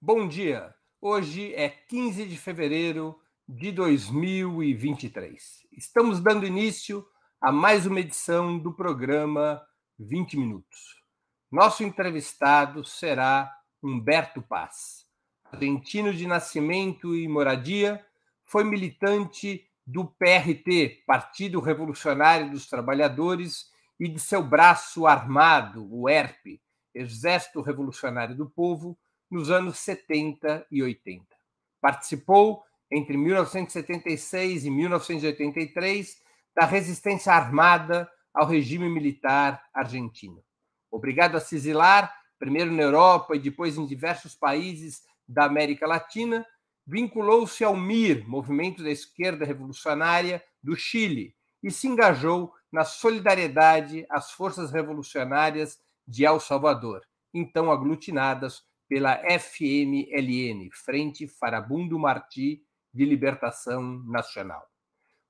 Bom dia. Hoje é 15 de fevereiro de 2023. Estamos dando início a mais uma edição do programa 20 Minutos. Nosso entrevistado será Humberto Paz. Argentino de nascimento e moradia, foi militante do PRT, Partido Revolucionário dos Trabalhadores, e de seu braço armado, o ERP, Exército Revolucionário do Povo, nos anos 70 e 80. Participou, entre 1976 e 1983, da resistência armada ao regime militar argentino. Obrigado a se exilar, primeiro na Europa e depois em diversos países da América Latina, vinculou-se ao MIR, Movimento da Esquerda Revolucionária do Chile, e se engajou na solidariedade às forças revolucionárias de El Salvador, então aglutinadas pela FMLN, Frente Farabundo Martí de Libertação Nacional.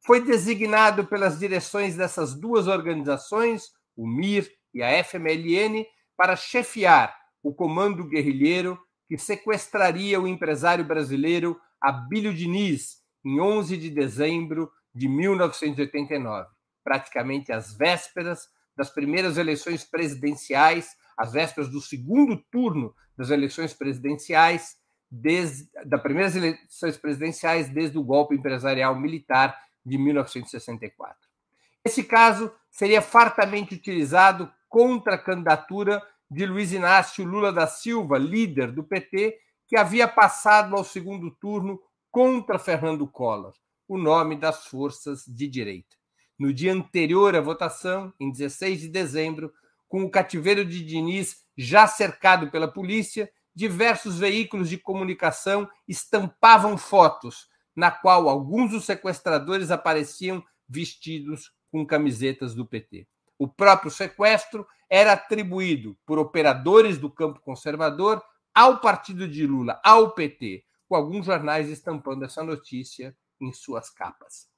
Foi designado pelas direções dessas duas organizações, o MIR e a FMLN, para chefiar o comando guerrilheiro que sequestraria o empresário brasileiro Abílio Diniz em 11 de dezembro de 1989, praticamente às vésperas das primeiras eleições presidenciais, às vésperas do segundo turno das eleições presidenciais, desde das primeiras eleições presidenciais desde o golpe empresarial militar de 1964. Esse caso seria fartamente utilizado contra a candidatura de Luiz Inácio Lula da Silva, líder do PT, que havia passado ao segundo turno contra Fernando Collor, o nome das forças de direita. No dia anterior à votação, em 16 de dezembro, com o cativeiro de Diniz já cercado pela polícia, diversos veículos de comunicação estampavam fotos na qual alguns dos sequestradores apareciam vestidos com camisetas do PT. O próprio sequestro era atribuído por operadores do campo conservador ao partido de Lula, ao PT, com alguns jornais estampando essa notícia em suas capas.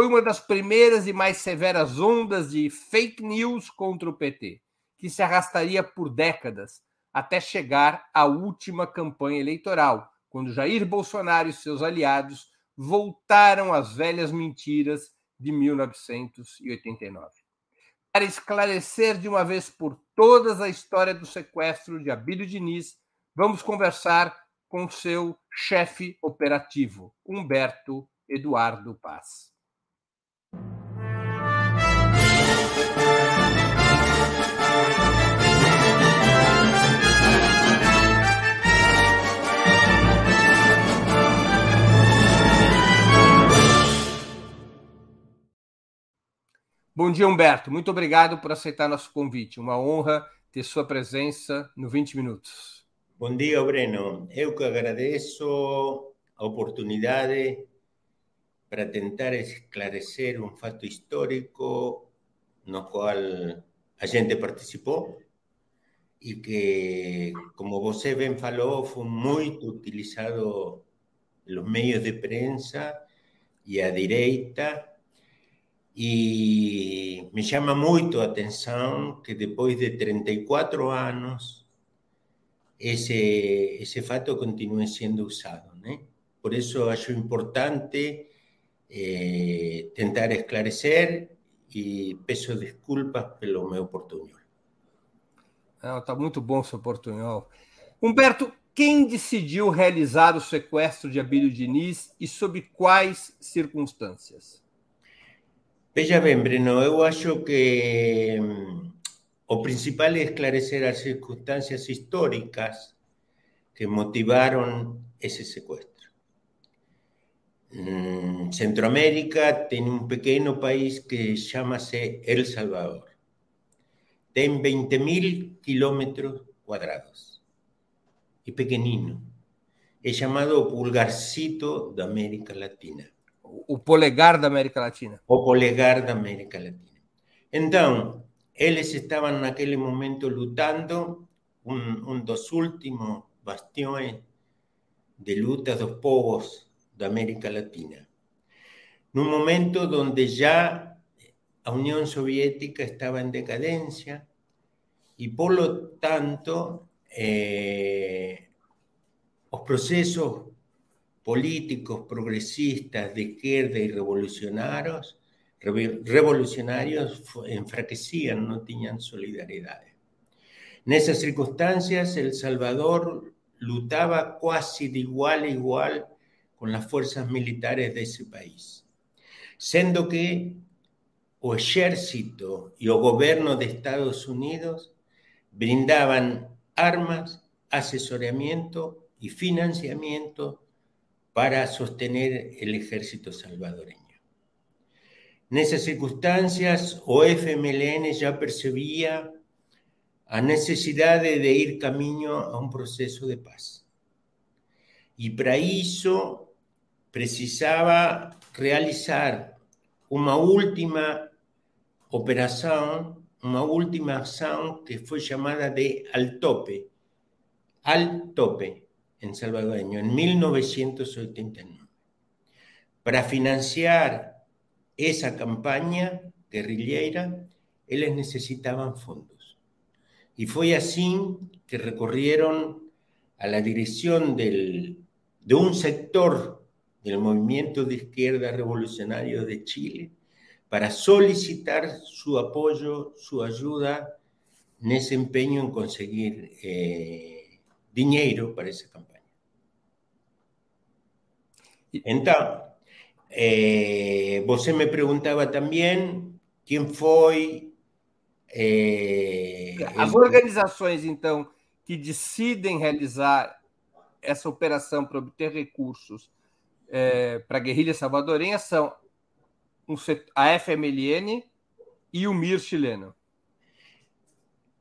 Foi uma das primeiras e mais severas ondas de fake news contra o PT, que se arrastaria por décadas até chegar à última campanha eleitoral, quando Jair Bolsonaro e seus aliados voltaram às velhas mentiras de 1989 para esclarecer de uma vez por todas a história do sequestro de Abílio Diniz, vamos conversar com seu chefe operativo, Humberto Eduardo Paz. Bom dia, Humberto. Muito obrigado por aceitar nosso convite. Uma honra ter sua presença no 20 Minutos. Bom dia, Breno. Eu que agradeço a oportunidade para tentar esclarecer um fato histórico no qual a gente participou e que, como você bem falou, foi muito utilizado nos meios de prensa e a direita E me llama mucho la atención que después de 34 años ese, ese fato continúe siendo usado. Por eso acho importante eh, tentar esclarecer e peço desculpas pelo meu portunhol. Está muito bom seu portunhol. Humberto, quem decidiu realizar o sequestro de Abílio Diniz e sob quais circunstâncias? Veja bem, Breno, eu acho que mm, o principal é esclarecer as circunstâncias históricas que motivaram esse sequestro. Mm, Centroamérica tiene un pequeño país que llámase El Salvador. Tiene 20.000 kilómetros cuadrados y pequeñino. Es llamado pulgarcito de América Latina. O polegar de América Latina. O polegar de América Latina. Entonces, ellos estaban en aquel momento luchando un, un dos últimos bastiones de luta dos povos da América Latina. Num momento onde já a União Soviética estava em decadência e, por lo tanto, eh, procesos políticos progresistas de izquierda y revolucionarios, revolucionarios enfraquecían, no tenían solidaridad. En esas circunstancias, El Salvador lutaba casi de igual a igual con las fuerzas militares de ese país, siendo que o ejército y o gobierno de Estados Unidos brindaban armas, asesoramiento y financiamiento para sostener el ejército salvadoreño. En esas circunstancias, o FMLN ya percibía a necesidad de ir camino a un proceso de paz. Y para eso precisaba realizar una última operación, una última acción que fue llamada de al tope, al tope en salvadoreño, en 1989. Para financiar esa campaña guerrillera, ellos necesitaban fondos. Y fue así que recorrieron a la dirección del, de un sector del movimiento de izquierda revolucionario de Chile para solicitar su apoyo, su ayuda en ese empeño en conseguir eh, dinero para esa campaña. Entonces, eh, você me preguntaba también quién fue... Eh, As organizações, então, que decidem realizar essa operação para obter recursos é, para a guerrilha salvadorenha são um, a FMLN e o MIR chileno.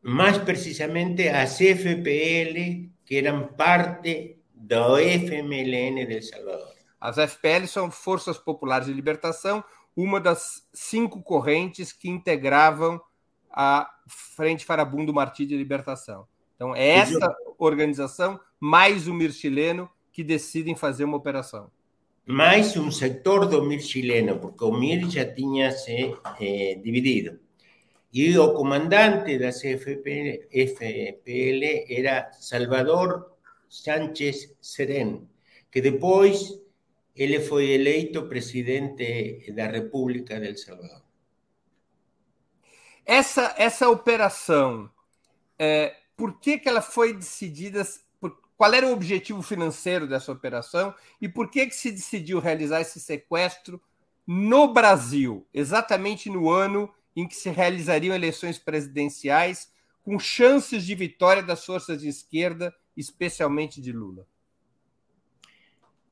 Mais precisamente a CFPL, que eram parte do FMLN de El Salvador. As FPL são Forças Populares de Libertação, uma das cinco correntes que integravam a Frente Farabundo Martí de Libertação. Então, é essa organização, mais o MIR chileno, que decidem fazer uma operação. Mais um setor do MIR chileno, porque o MIR já tinha se eh, dividido. E o comandante da CFPL FPL era Salvador Sánchez Serén, que depois ele foi eleito presidente da República del Salvador. Essa, essa operação, é, por que, que ela foi decidida? Qual era o objetivo financeiro dessa operação e por que, que se decidiu realizar esse sequestro no Brasil, exatamente no ano em que se realizariam eleições presidenciais, com chances de vitória das forças de esquerda, especialmente de Lula?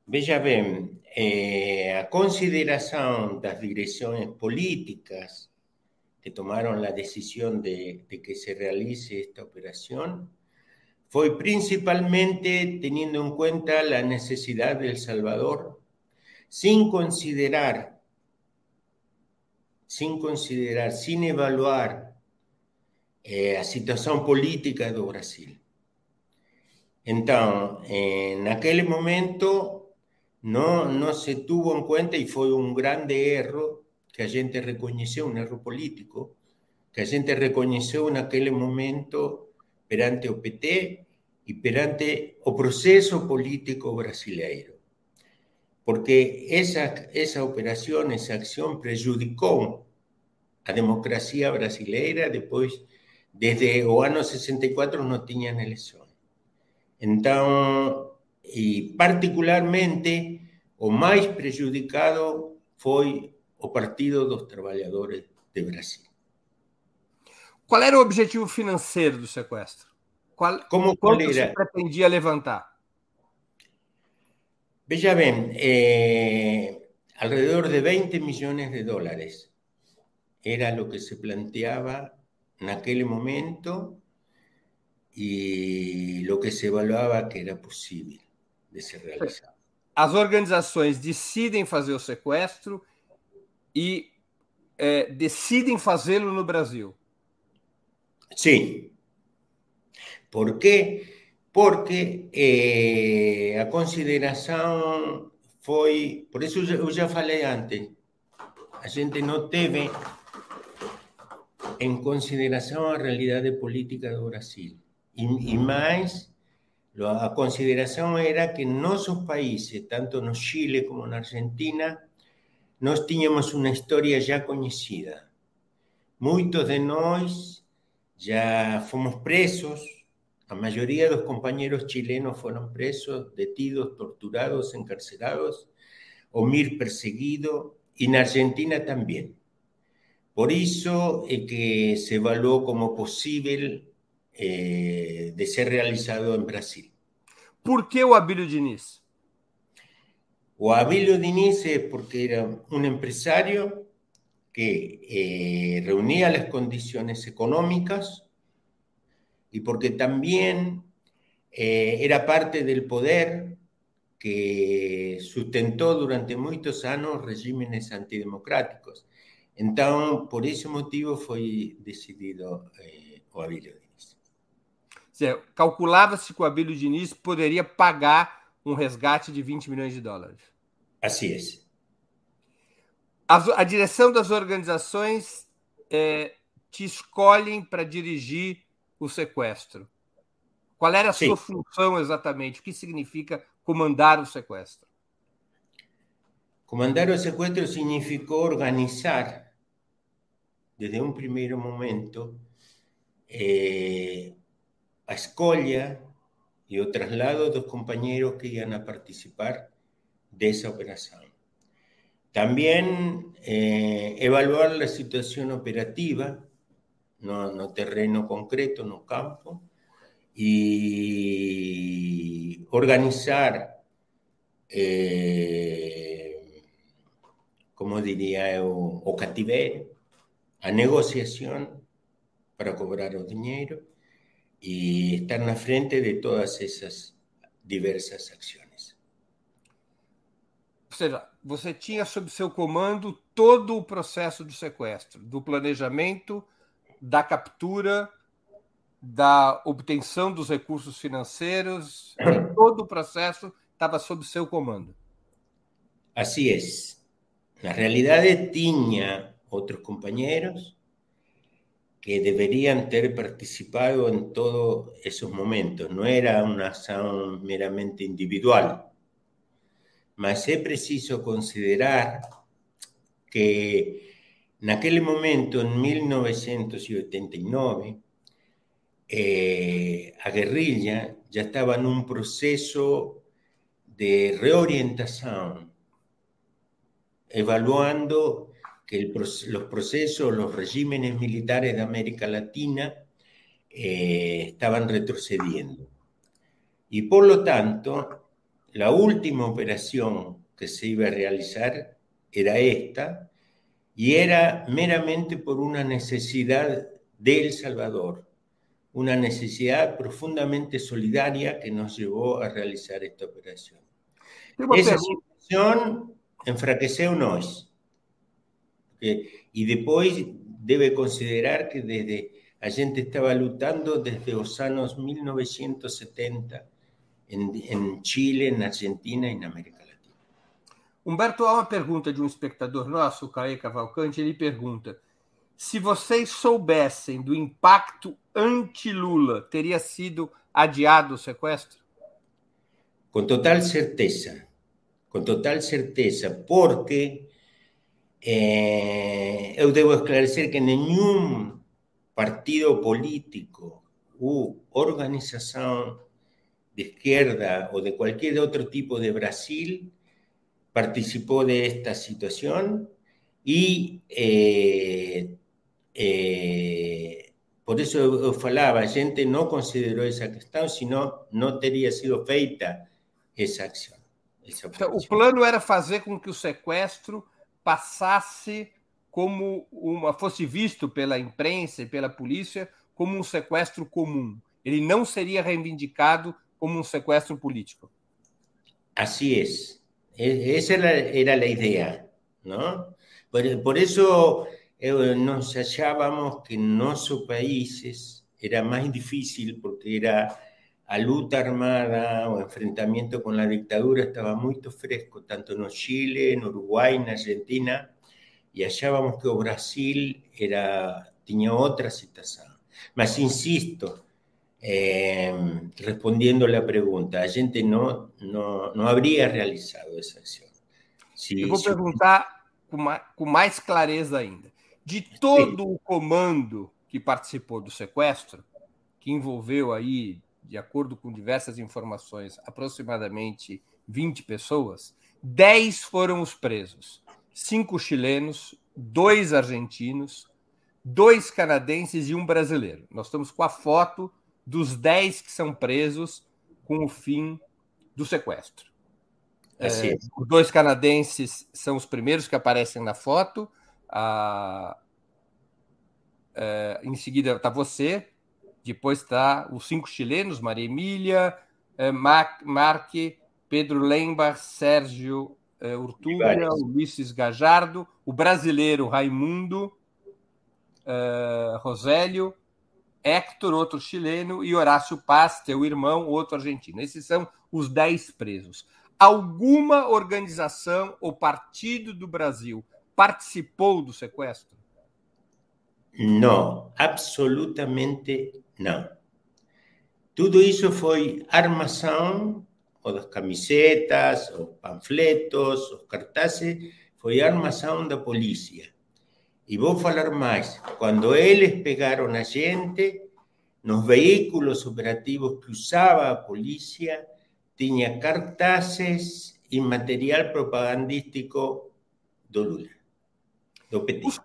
Veja bem, eh, a consideração das direções políticas que tomaram a decisão de, de, que se realize esta operação Fue principalmente teniendo en cuenta la necesidad del Salvador, sin considerar, sin considerar, sin evaluar eh, a situación política de Brasil. Entonces, en aquel momento no não se tuvo en cuenta y fue un grande error que a gente reconoció, un error político, que a gente reconoció en aquel momento perante o PT y perante o proceso político brasileiro. Porque esa, esa operación, esa acción prejudicó a democracia brasileira, después, desde o ano 64 no tenían elección. Entonces, y particularmente o más prejudicado fue o Partido dos Trabajadores de Brasil. ¿Cuál era el objetivo financiero del secuestro? Qual, Como quanto se pretendia levantar? Veja bien, eh, alrededor de 20 millones de dólares era lo que se planteaba en aquel momento y lo que se evaluaba que era posible de ser realizado. As organizações decidem fazer o sequestro e é, decidem fazê-lo no Brasil. Sim. Por quê? Porque eh, a consideração foi. Por isso eu já falei antes. A gente não teve em consideração a realidade política do Brasil. E, e mais La consideración era que nuestros países, tanto en Chile como en Argentina, nós teníamos una historia ya conocida. Muchos de nosotros ya fuimos presos, la mayoría de los compañeros chilenos fueron presos, detidos, torturados, encarcelados, o mir perseguido, y en Argentina también. Por eso es que se evaluó como posible eh, de ser realizado en Brasil. ¿Por qué o Abílio Diniz? O Abílio Diniz es porque era un empresario que eh, reunía las condiciones económicas y porque también eh, era parte del poder que sustentó durante muchos años regímenes antidemocráticos. Entonces, por ese motivo fue decidido eh, o Abílio Diniz. Calculava-se que o Abílio Diniz poderia pagar um resgate de 20 milhões de dólares. Assim é. A, a direção das organizações é, te escolhem para dirigir o sequestro. Qual era a Sim. sua função exatamente? O que significa comandar o sequestro? Comandar o sequestro significou organizar desde un primer momento eh, a escolha y o traslado de los compañeros que iban a participar de esa operación. También eh, evaluar la situación operativa, no, no terreno concreto, no campo, y organizar, eh, como diría, o, o cativerio, a negociación para cobrar o dinheiro e estar na frente de todas essas diversas ações. Seja, você tinha sob seu comando todo o processo do sequestro, do planejamento, da captura, da obtenção dos recursos financeiros, todo o processo estava sob seu comando. Assim é. Na realidade, tinha otros compañeros que deberían tener participado en todos esos momentos. No era una acción meramente individual, mas es preciso considerar que en aquel momento, en 1989, eh, a guerrilla estaba en un proceso de reorientación, evaluando que los procesos, los regímenes militares de América Latina eh, estaban retrocediendo. Y por lo tanto, la última operación que se iba a realizar era esta, y era meramente por una necesidad de El Salvador, una necesidad profundamente solidaria que nos llevó a realizar esta operación. Esa situación enfraqueceu nós. y después debe considerar que desde a gente estaba luchando desde los años 1970 en, Chile, en Argentina y en América Latina. Humberto, há uma pergunta de um espectador nosso, o Caê Cavalcante, ele pergunta: se vocês soubessem do impacto anti-Lula, teria sido adiado o sequestro? Com total certeza, com total certeza, porque Eh, eu debo esclarecer que ningún partido político u organización de izquierda o de cualquier otro tipo de Brasil participó de esta situación y eh, eh, por eso eu falava, a gente no consideró esa cuestión, sino no teria sido feita esa acción. Esa o plano era fazer com que o sequestro passasse como uma fosse visto pela imprensa e pela polícia como um sequestro comum. Ele não seria reivindicado como um sequestro político. Assim é. Essa era, era a ideia, não? Por, isso eu, nós achávamos que nossos países era mais difícil porque era a luta armada o enfrentamiento con la dictadura estaba muy fresco, tanto en Chile, en Uruguay, en Argentina, y hallábamos que Brasil era, tenía otra situación. Mas insisto, Eh, respondiendo a pregunta, a gente não, não, não habría realizado essa ação. Se, Eu vou perguntar com mais, com mais clareza ainda. De todo Sim. o comando que participou do sequestro, que envolveu aí, de acordo com diversas informações, aproximadamente 20 pessoas, 10 foram os presos. Cinco chilenos, dois argentinos, dois canadenses e um brasileiro. Nós estamos com a foto dos 10 que são presos com o fim do sequestro. É, os dois canadenses são os primeiros que aparecem na foto. A, é, em seguida está você, depois está os cinco chilenos, Maria Emília, é, Marque, Pedro Lembach, Sérgio é, Urtúria, Ulisses Gajardo, o brasileiro Raimundo, é, Rosélio, Héctor, outro chileno, e Horácio Paz, teu irmão, outro argentino. Esses são os dez presos. Alguma organização ou partido do Brasil participou do sequestro? Não, absolutamente não. Tudo isso foi armação, ou das camisetas, os panfletos, os cartazes, foi armação da polícia. E vou falar mais. Quando eles pegaram a gente, nos veículos operativos que usava a polícia, tinha cartazes e material propagandístico do Lula, do PT.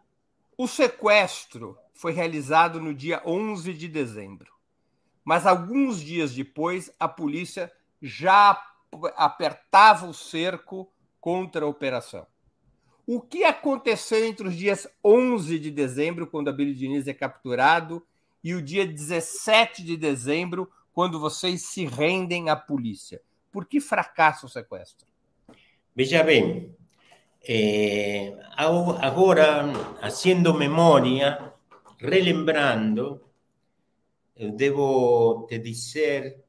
O sequestro foi realizado no dia 11 de dezembro, mas alguns dias depois a polícia já apertava o cerco contra a operação. O que aconteceu entre os dias 11 de dezembro, quando a Billy Diniz é capturado, e o dia 17 de dezembro, quando vocês se rendem à polícia? Por que fracassa o sequestro? Veja bem, eh, agora, fazendo memória, relembrando, eu devo te dizer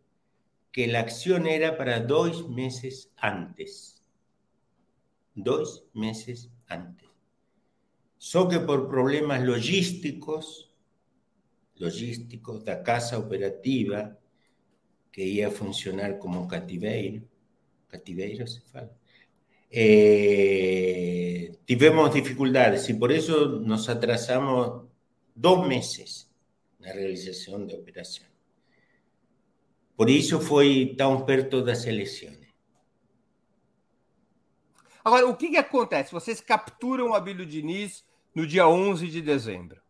que a ação era para dois meses antes. Dois meses antes. Só que por problemas logísticos, logísticos da casa operativa, que ia funcionar como cativeiro, cativeiro se fala, eh, tivemos dificuldades e por isso nos atrasamos dois meses na realização da operação. Por isso foi tão perto das eleições. Agora, o que, que acontece? Vocês capturam o Abílio Diniz no dia 11 de dezembro.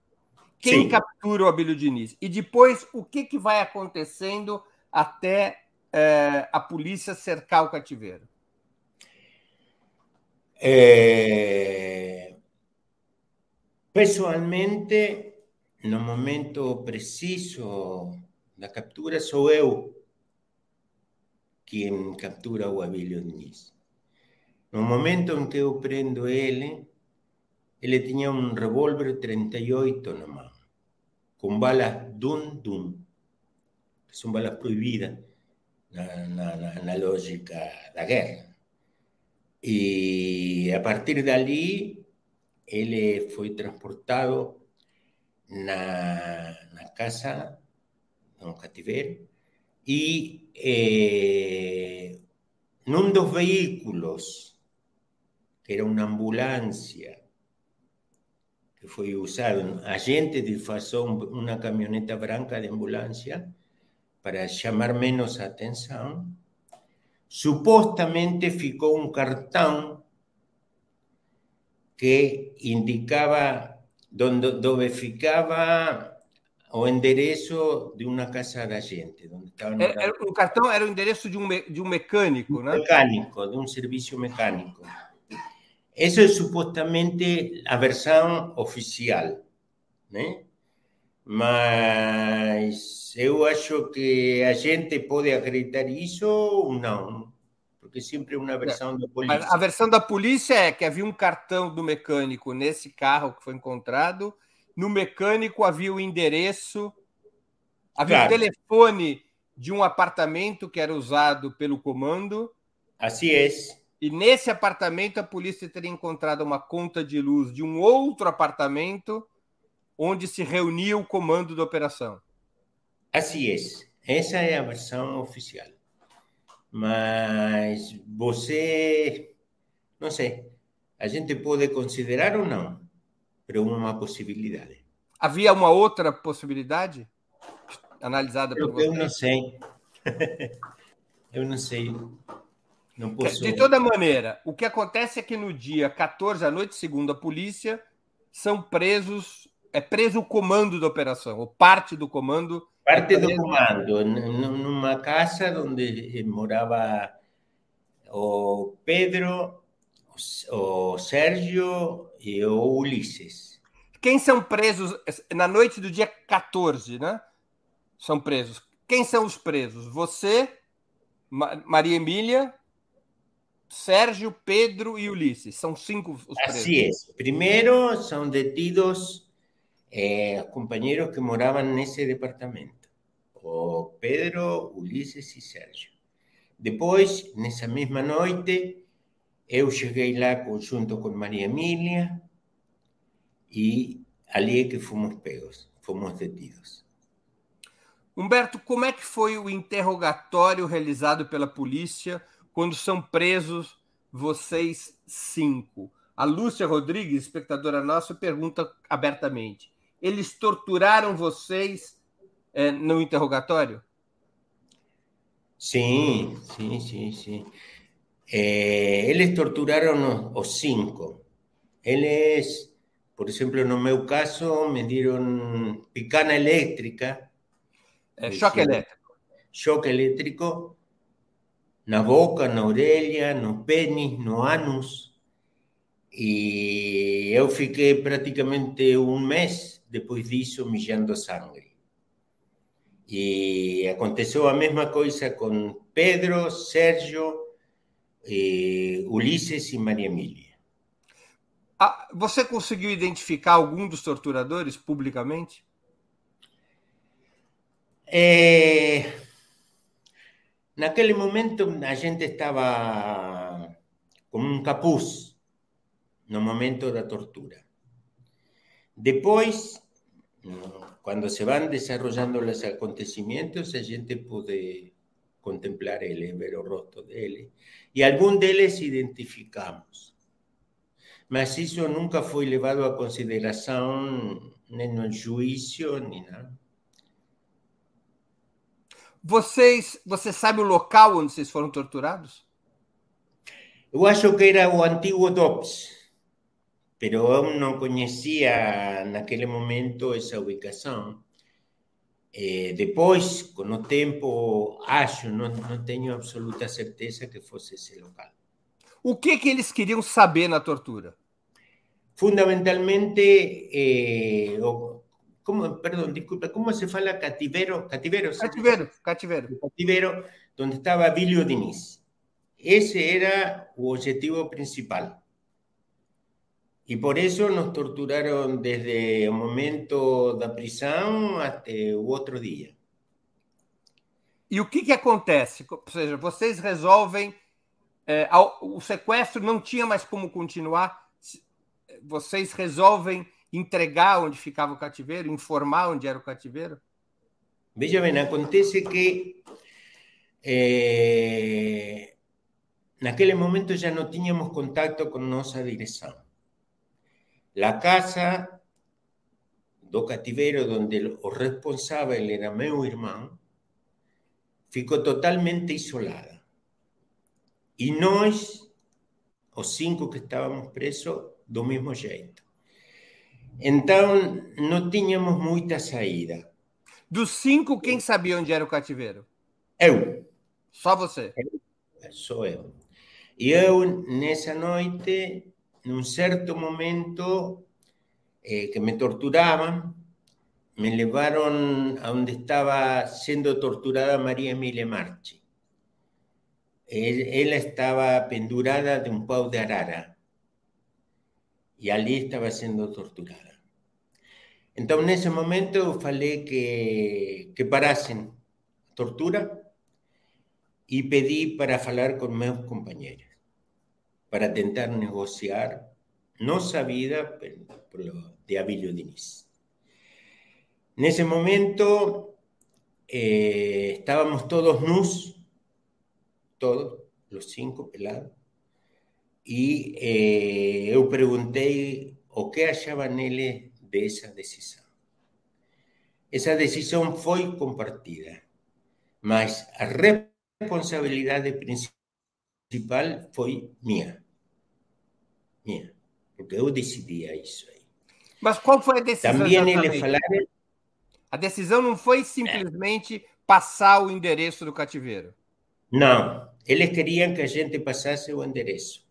Quem Sim. captura o Abílio Diniz? E depois, o que, que vai acontecendo até é, a polícia cercar o cativeiro? É... Pessoalmente, no momento preciso da captura, sou eu quem captura o Abílio Diniz. No momento em que eu prendo ele, ele tinha um revólver 38 na mão, com balas dum-dum, que são balas proibidas na, na, na lógica da guerra. E a partir dali, ele foi transportado na, na casa, no cativeiro, e eh, num dos veículos que era uma ambulância que foi usada. A gente disfarçou uma caminhoneta branca de ambulância para chamar menos atenção. Supostamente ficou um cartão que indicava onde, onde ficava o endereço de uma casa da gente. Onde era, o cartão era o endereço de um, de um mecânico, né? Mecânico, de um serviço mecânico. Eso es supuestamente la versión oficial, né? Mas eu acho que a gente pode acreditar isso ou não, porque sempre é uma versão da polícia. A versão da polícia é que havia um cartão do mecânico nesse carro que foi encontrado. No mecânico havia o endereço, havia claro. o telefone de um apartamento que era usado pelo comando. Assim é. E nesse apartamento a polícia teria encontrado uma conta de luz de um outro apartamento onde se reunia o comando da operação. Assim é. Essa é a versão oficial. Mas você, não sei, a gente pode considerar ou não, mas uma possibilidade. Havia uma outra possibilidade analisada por você? Eu não sei. eu não sei. Não posso... De toda maneira, o que acontece é que no dia 14 à noite, segundo a polícia, são presos, é preso o comando da operação, ou parte do comando. Parte é do comando, numa casa onde morava o Pedro, o Sérgio e o Ulisses. Quem são presos na noite do dia 14, né? São presos. Quem são os presos? Você, Maria Emília, Sérgio, Pedro e Ulisses. São cinco os presos. Así es. Primero son detidos eh, compañeros que moraban nesse departamento. O Pedro, Ulisses e Sérgio. Depois, nessa mesma noite, eu cheguei lá junto com Maria Emília e ali é que fomos pegos, fomos detidos. Humberto, como é que foi o interrogatório realizado pela polícia quando são presos vocês cinco? A Lúcia Rodrigues, espectadora nossa, pergunta abertamente: eles torturaram vocês é, no interrogatório? Sim, sim, sim, sim. É, eles torturaram os cinco. Eles, por exemplo, no meu caso, me deram picana elétrica. É, choque elétrico. Choque elétrico na boca, na orelha, no pênis, no ânus. E eu fiquei praticamente um mês depois disso mijando sangue. E aconteceu a mesma coisa com Pedro, Sérgio, eh, Ulisses e Maria Emília. Ah, você conseguiu identificar algum dos torturadores publicamente? É, Naquele momento a gente estava com um capuz no momento da tortura. Depois, quando se vão desenvolvendo os acontecimentos, a gente pode contemplar ele, ver o rosto dele. E algum deles identificamos. Mas isso nunca foi levado a consideração nem no juízo, nem nada. Vocês, você sabe o local onde vocês foram torturados? Eu acho que era o antigo DOPS, mas eu não conhecia naquele momento essa ubicação. Eh, depois, com o tempo, acho, não, não tenho absoluta certeza que fosse esse local. O que que eles queriam saber na tortura? Fundamentalmente, eh, ¿cómo, perdón, disculpa, ¿cómo se fala cativero? Cativero, cativero, cativero. Cativero, donde estaba Bilio Diniz. Ese era el objetivo principal. Y por eso nos torturaron desde el momento da prisão até o outro dia. E o que, que acontece? Ou seja, vocês resolvem. É, o sequestro não tinha mais como continuar. Vocês resolvem entregar onde ficava o cativeiro, informar onde era o cativeiro? Veja bem, acontece que eh, naquele momento já não tínhamos contato com nossa direção. A casa do cativeiro onde o responsável era meu irmão ficou totalmente isolada. E nós, os cinco que estávamos presos, do mesmo jeito. Então, não tínhamos muita saída. Dos cinco, quem sabia onde era o cativeiro? Eu. Só você? Eu, sou eu. E eu, nessa noite, num certo momento eh, que me torturavam, me levaram aonde estava sendo torturada Maria Emília Marchi. Ela estava pendurada de um pau de arara e ali estava sendo torturada. Então, nesse momento, eu falei que, que parassem a tortura e pedi para falar com meus companheiros, para tentar negociar nossa vida de Abílio Diniz. Nesse momento, eh, estábamos todos nus, todos, los cinco pelados, y eh, yo pregunté o qué achaban ellos de esa decisión. Esa decisión fue compartida, mas a responsabilidad principal fue mía. Mía, porque yo decidía eso ahí. Mas qual foi a decisão? Também ele. A decisão não foi simplesmente passar o endereço do cativeiro. Não, eles queriam que a gente passasse o endereço.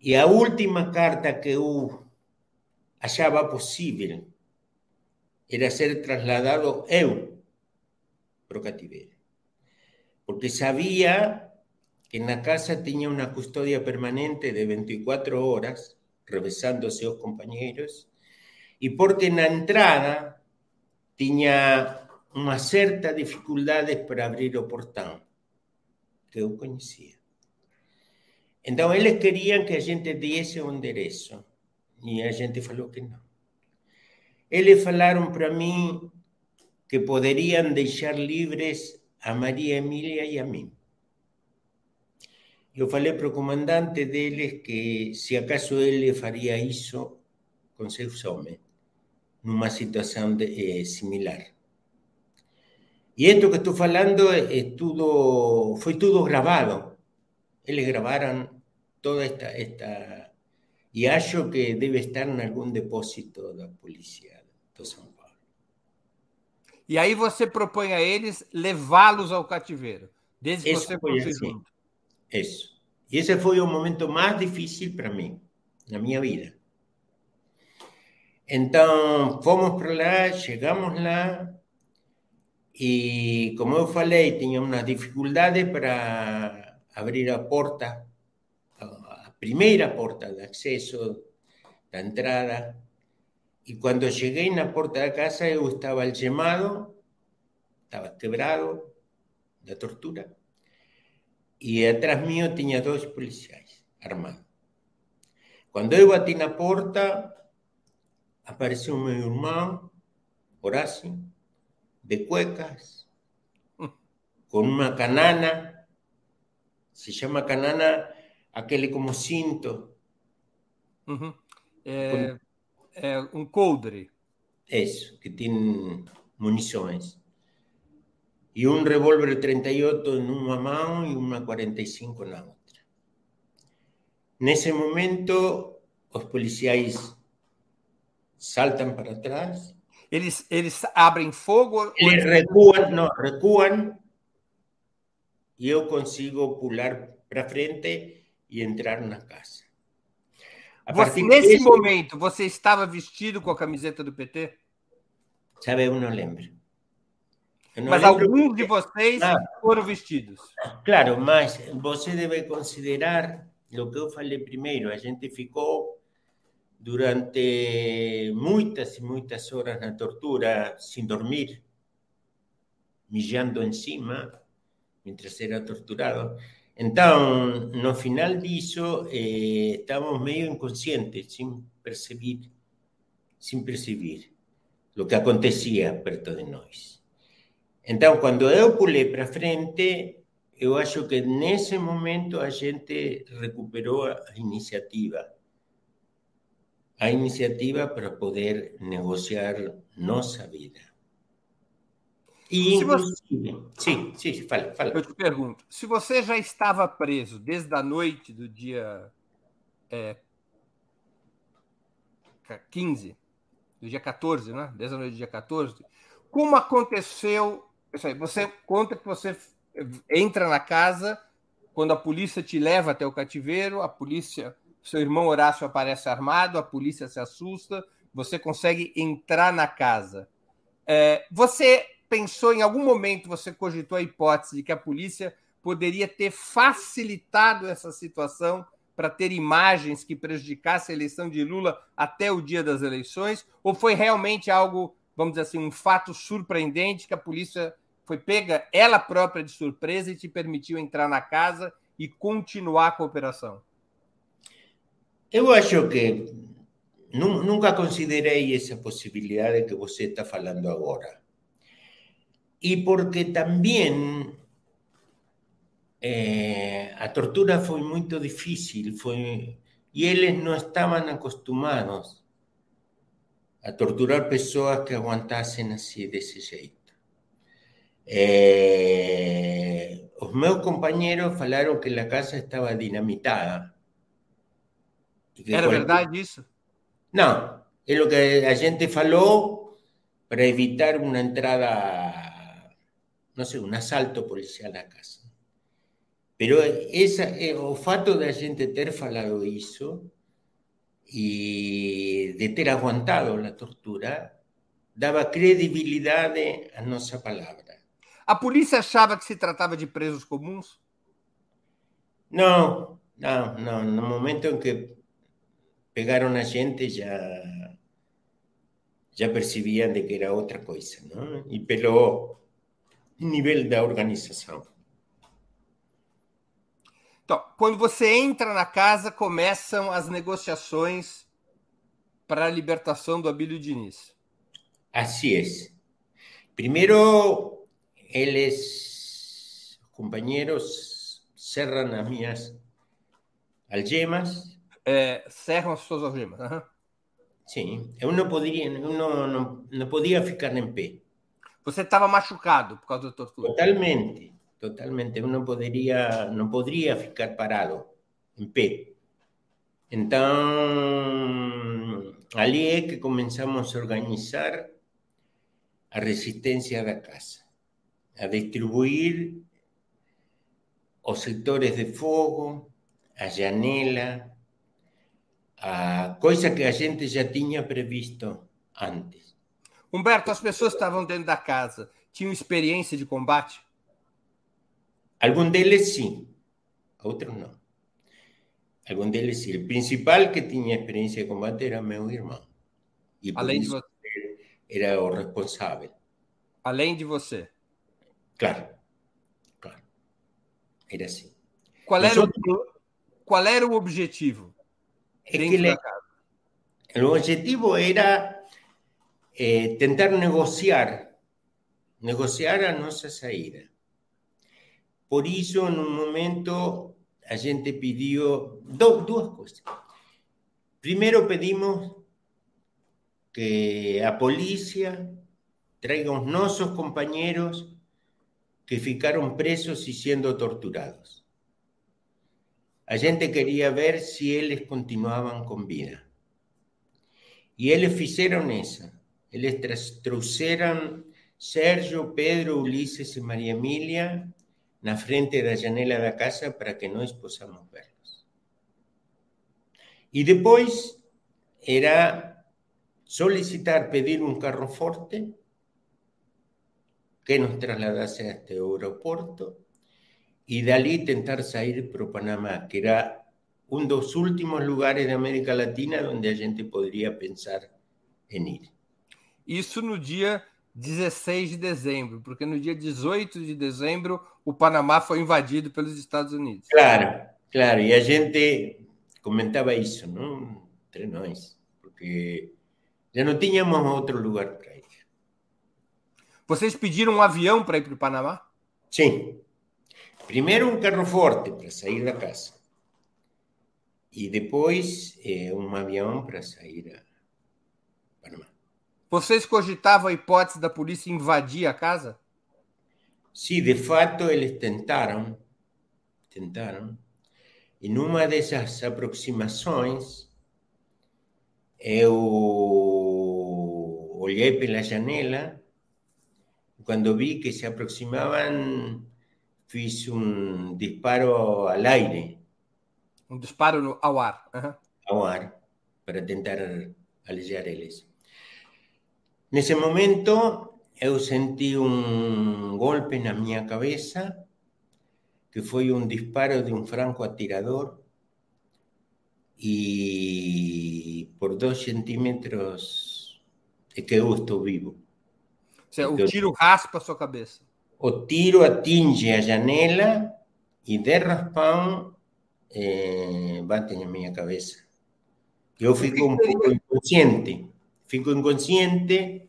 E a última carta que eu achava possível era ser trasladado eu para o. Porque sabia que na casa tinha uma custódia permanente de 24 horas, revezando seus companheiros, e porque na entrada tinha uma certa dificuldade para abrir o portão, que eu conhecia. Então, eles queriam que a gente desse o endereço, e a gente falou que não. Eles falaram para mim que poderiam deixar livres a Maria Emília e a mim. Eu falei para o comandante deles que, se acaso ele faria isso com seus homens numa situação de, eh, similar. E isto que estou falando é tudo, foi tudo gravado. Eles gravaram toda esta, esta... E acho que deve estar em algum depósito da polícia de São Paulo. E aí você propõe a eles levá-los ao cativeiro, desde que Isso você foi assim. Isso. E esse foi o momento mais difícil para mim, na minha vida. Então, fomos para lá, chegamos lá, e como eu falei, tinha umas dificuldades para abrir a porta, a primeira porta de acesso, da entrada. E quando cheguei na porta da casa, eu estava algemado, estava quebrado da tortura. E atrás mío tinha dois policiais armados. Quando eu bati na porta, apareceu meu irmão, Horácio, de cuecas, com uma canana, se chama canana aquele como cinto, Uhum. É, é um coldre. isso, que tem munições. E um revólver 38 numa mão e uma 45 na outra. Nesse momento, os policiais saltam para trás, Eles, eles abrem fogo. eles recuam, não, recuam, e eu consigo pular para frente e entrar na casa. Você, nesse desse- momento, você estava vestido com a camiseta do PT? Sabe, eu não lembro. Eu não Mas lembro alguns de vocês Ah. foram vestidos. Claro, mas você deve considerar o que eu falei primeiro. A gente ficou durante muitas e muitas horas na tortura, sem dormir, mijando em cima, mientras era torturado. Então, no final disso, eh, estávamos meio inconscientes, sem perceber, sem perceber o que acontecia perto de nós. Então, quando eu pulei para frente, eu acho que nesse momento a gente recuperou a iniciativa. A iniciativa para poder negociar nossa vida. E, Se você- sim, sim, fala, fala. Eu te pergunto, se você já estava preso desde a noite do dia é, 15, do dia 14, né? Desde a noite do dia 14, como aconteceu? Isso aí, você conta que você entra na casa quando a polícia te leva até o cativeiro, a polícia, seu irmão Horácio aparece armado, a polícia se assusta, você consegue entrar na casa. É, você pensou em algum momento, você cogitou a hipótese de que a polícia poderia ter facilitado essa situação para ter imagens que prejudicassem a eleição de Lula até o dia das eleições? Ou foi realmente algo, vamos dizer assim, um fato surpreendente que a polícia foi pega ela própria de surpresa e te permitiu entrar na casa e continuar a operação? Eu acho que nu- nunca considerei essa possibilidade que você está falando agora. Y porque también eh, a tortura foi muito difícil, foi, e eles não estavam acostumados a torturar pessoas que aguantassem assim desse jeito. Eh, os meus companheiros falaram que a casa estava dinamitada. Era qualquer... verdade isso? Não, é o que a gente falou para evitar uma entrada, não sei, um assalto policial à casa. Pero esa, eh, o fato de a gente ter falado isso e de ter aguantado a tortura dava credibilidade à nossa palavra. A polícia achava que se tratava de presos comuns? Não, não, não. No momento em que pegaram a gente já já percebiam de que era outra coisa, não? E pelo nível da organização. Então, quando você entra na casa, começam as negociações para a libertação do Abílio Diniz. Assim é. Primeiro, eles, companheiros, cerram as minhas algemas. É, cerram as suas algemas. Uhum. Sim, eu não poderia, eu não, não, não podia ficar em pé. Você estava machucado por causa da tortura? Totalmente totalmente. Uno podría, no podría ficar parado, en pé. Então, ali é que começamos a organizar a resistência da casa, a distribuir os sectores de fogo, a janela, a coisa que a gente já tinha previsto antes. Humberto, as pessoas que estavam dentro da casa tinham experiência de combate? Algum deles sim, outros não. Algum deles sim. O principal que tinha experiência de combate era meu irmão. E Além de você. Era o responsável. Além de você. Claro. Claro. Era assim. Qual era, o, qual era o objetivo? É que ele, o objetivo era eh, tentar negociar, negociar a nossa saída. Por isso, num momento, a gente pediu duas coisas. Primeiro, pedimos que a polícia traga os nossos companheiros que ficaram presos e sendo torturados. A gente queria ver se eles continuavam com vida. E eles fizeram isso. Eles trouxeram Sérgio, Pedro, Ulisses e Maria Emília na frente da janela da casa para que nós possamos vê-los. E depois era solicitar, pedir um carro forte que nos trasladasse até o aeroporto e dali tentar sair para o Panamá, que era um dos últimos lugares da América Latina onde a gente poderia pensar em ir. Isso no dia 16 de dezembro, porque no dia 18 de dezembro o Panamá foi invadido pelos Estados Unidos. Claro, claro, e a gente comentava isso, não? Entre nós, porque já não tínhamos outro lugar para ir. Vocês pediram um avião para ir para o Panamá? Sim. Primeiro um carro forte para sair da casa. E depois eh, um avião para sair a. Vocês cogitavam a hipótese da polícia invadir a casa? Sim, de fato eles tentaram, tentaram. E numa dessas aproximações, eu olhei pela janela, quando vi que se aproximavam, fiz um disparo ao aire. Um disparo ao ar? Uhum. Ao ar, para tentar alijar eles. Nesse momento, eu senti um golpe na minha cabeça, que foi um disparo de um franco atirador, e por dois centímetros é que eu estou vivo. Seja, o tiro raspa a sua cabeça. O tiro atinge a janela e de raspão é, bate na minha cabeça. Eu fico um pouco inconsciente fico inconsciente,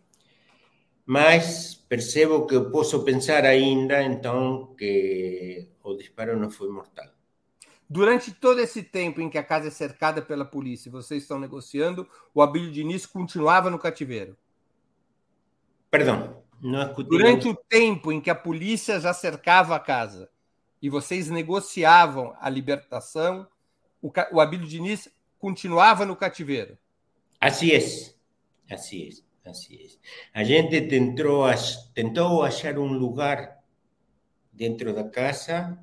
mas percebo que posso pensar ainda, então, que o disparo não foi mortal. Durante todo esse tempo em que a casa é cercada pela polícia e vocês estão negociando, o Abílio Diniz continuava no cativeiro? Perdão, não escutei. Durante o tempo em que a polícia já cercava a casa e vocês negociavam a libertação, o, o Abílio Diniz continuava no cativeiro? Assim é, assim é, assim é. A gente tentou, tentou achar um lugar dentro da casa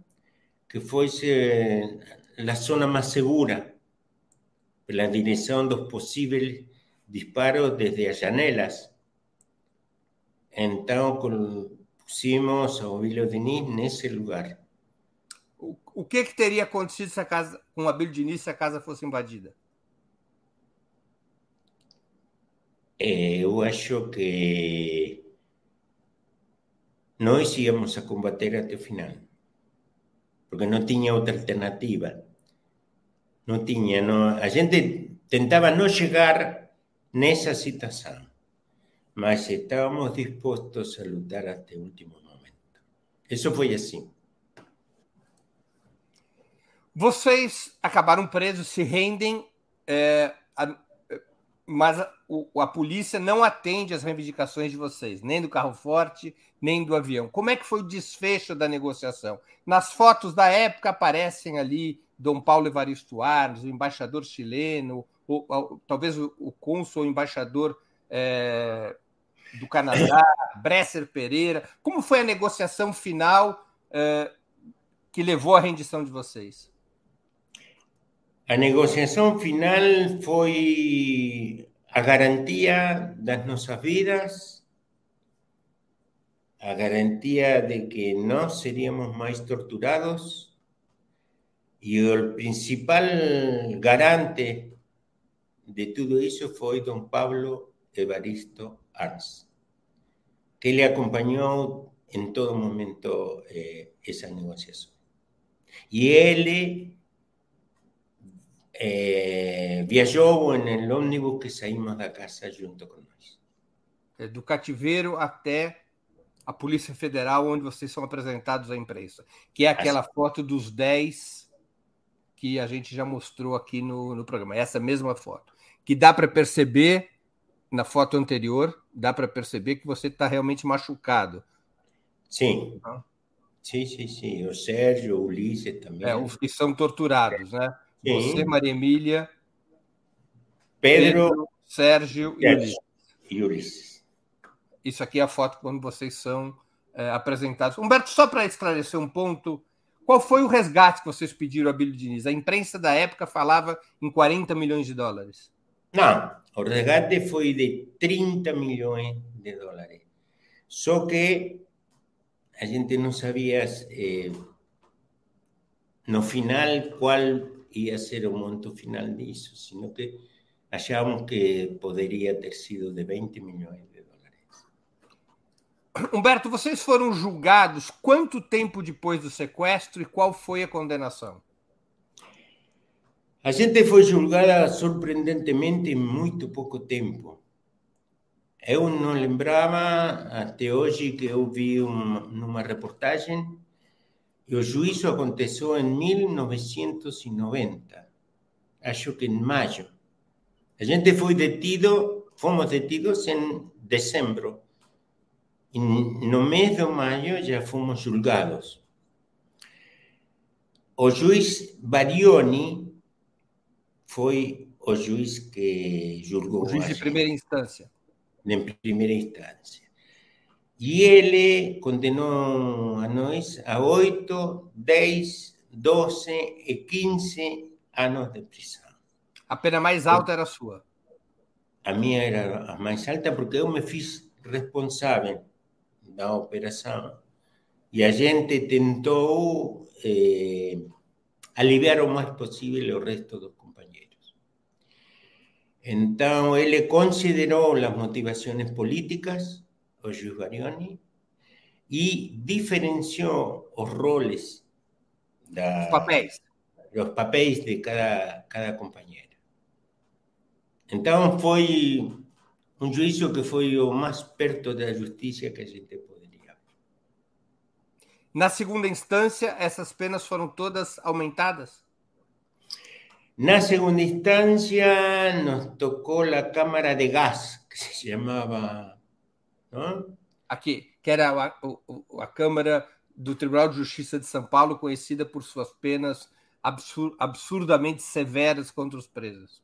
que fosse a zona mais segura pela direção dos possíveis disparos desde as janelas. Então, pusimos a Ovílio Diniz nesse lugar. O, o que, que teria acontecido se a casa, com o Abílio Diniz se a casa fosse invadida? Eu acho que nós íamos a combater até o final porque não tinha outra alternativa. Não tinha. Não, a gente tentava não chegar nessa situação, mas estávamos dispostos a lutar até o último momento. Isso foi assim. Vocês acabaram presos, se rendem, é, mas a, a, polícia não atende às reivindicações de vocês, nem do carro forte, nem do avião. Como é que foi o desfecho da negociação? Nas fotos da época aparecem ali Dom Paulo Evaristo Arnes, o embaixador chileno, ou, ou, talvez o, o cônsul, o embaixador é, do Canadá, Bresser Pereira. Como foi a negociação final é, que levou à rendição de vocês? A negociação final foi a garantia das nossas vidas a garantía de que no seríamos más torturados y el principal garante de todo eso fue don Pablo Evaristo Arns, que le acompañó en todo momento eh, esa negociación. Y él eh, viajó en el ómnibus que saímos de casa junto con nosotros. Do cativeiro até a Polícia Federal, onde vocês são apresentados à imprensa, que é aquela foto dos 10 que a gente já mostrou aqui no, no programa, essa mesma foto, que dá para perceber na foto anterior, dá para perceber que você está realmente machucado. Sim. Sim, sim, sim. O Sérgio, o Ulisses também. É, os que são torturados, né? Sim. Você, Maria Emília, Pedro, Pedro Sérgio e Ulisses. E Ulisses. Isso aqui é a foto quando vocês são é, apresentados. Humberto, só para esclarecer um ponto, qual foi o resgate que vocês pediram a Billy Diniz? A imprensa da época falava em 40 milhões de dólares. Não, o resgate foi de 30 milhões de dólares. Só que a gente não sabia eh, no final qual ia ser o monto final disso, sino que achávamos que poderia ter sido de 20 milhões Humberto, vocês foram julgados quanto tempo depois do sequestro e qual foi a condenação? A gente foi julgada surpreendentemente em muito pouco tempo. Eu não lembrava até hoje que eu vi uma, numa reportagem e o juízo aconteceu em 1990, acho que em maio. A gente foi detido, fomos detidos em dezembro e no mês de maio já fomos julgados. O juiz Barioni foi o juiz que julgou. O juiz de primeira instância. Em primeira instância. E ele condenou a nós a 8, 10, 12 e 15 anos de prisão. A pena mais alta era a sua? A minha era a mais alta porque eu me fiz responsável da operação. E a gente tentou eh, aliviar o mais possível o resto dos companheiros. Então, ele considerou as motivações políticas, o Gil Barioni, e diferenciou os roles da, os papéis. Os papéis de cada, cada companheiro. Então, foi um juízo que foi o mais perto da justiça que a gente poderia. Na segunda instância, essas penas foram todas aumentadas? Na segunda instância, nos tocou a Câmara de Gás, que se chamava. Não? Aqui, que era a, a, a Câmara do Tribunal de Justiça de São Paulo, conhecida por suas penas absur absurdamente severas contra os presos.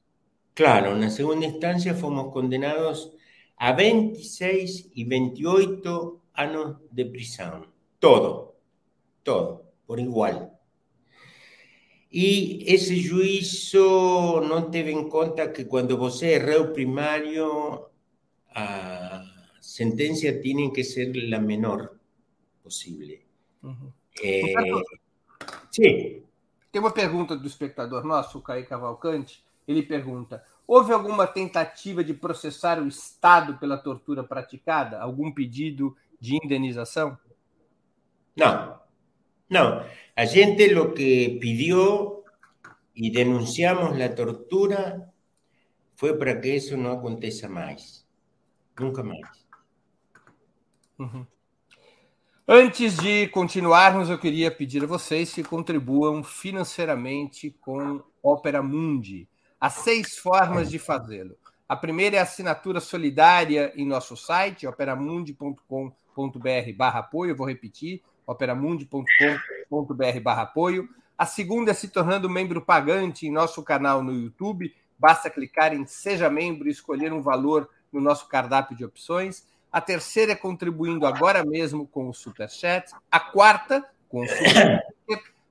Claro, na segunda instância fomos condenados a 26 e 28 anos de prisão. Todo, todo, por igual. E esse juízo não teve em conta que quando você é réu primário, a sentença tem que ser a menor possível. Uhum. É... Sim. Tem uma pergunta do espectador nosso, o Caí Cavalcante. Ele pergunta: houve alguma tentativa de processar o Estado pela tortura praticada? Algum pedido de indenização? Não. Não. A gente o que pediu e denunciamos a tortura foi para que isso não aconteça mais. Nunca mais. Uhum. Antes de continuarmos, eu queria pedir a vocês que contribuam financeiramente com Opera Mundi. Há seis formas de fazê-lo. A primeira é a assinatura solidária em nosso site, operamundi.com.br barra apoio. Vou repetir, operamundi.com.br barra apoio. A segunda é se tornando membro pagante em nosso canal no YouTube. Basta clicar em Seja Membro e escolher um valor no nosso cardápio de opções. A terceira é contribuindo agora mesmo com o Super Chat. A quarta, com o Super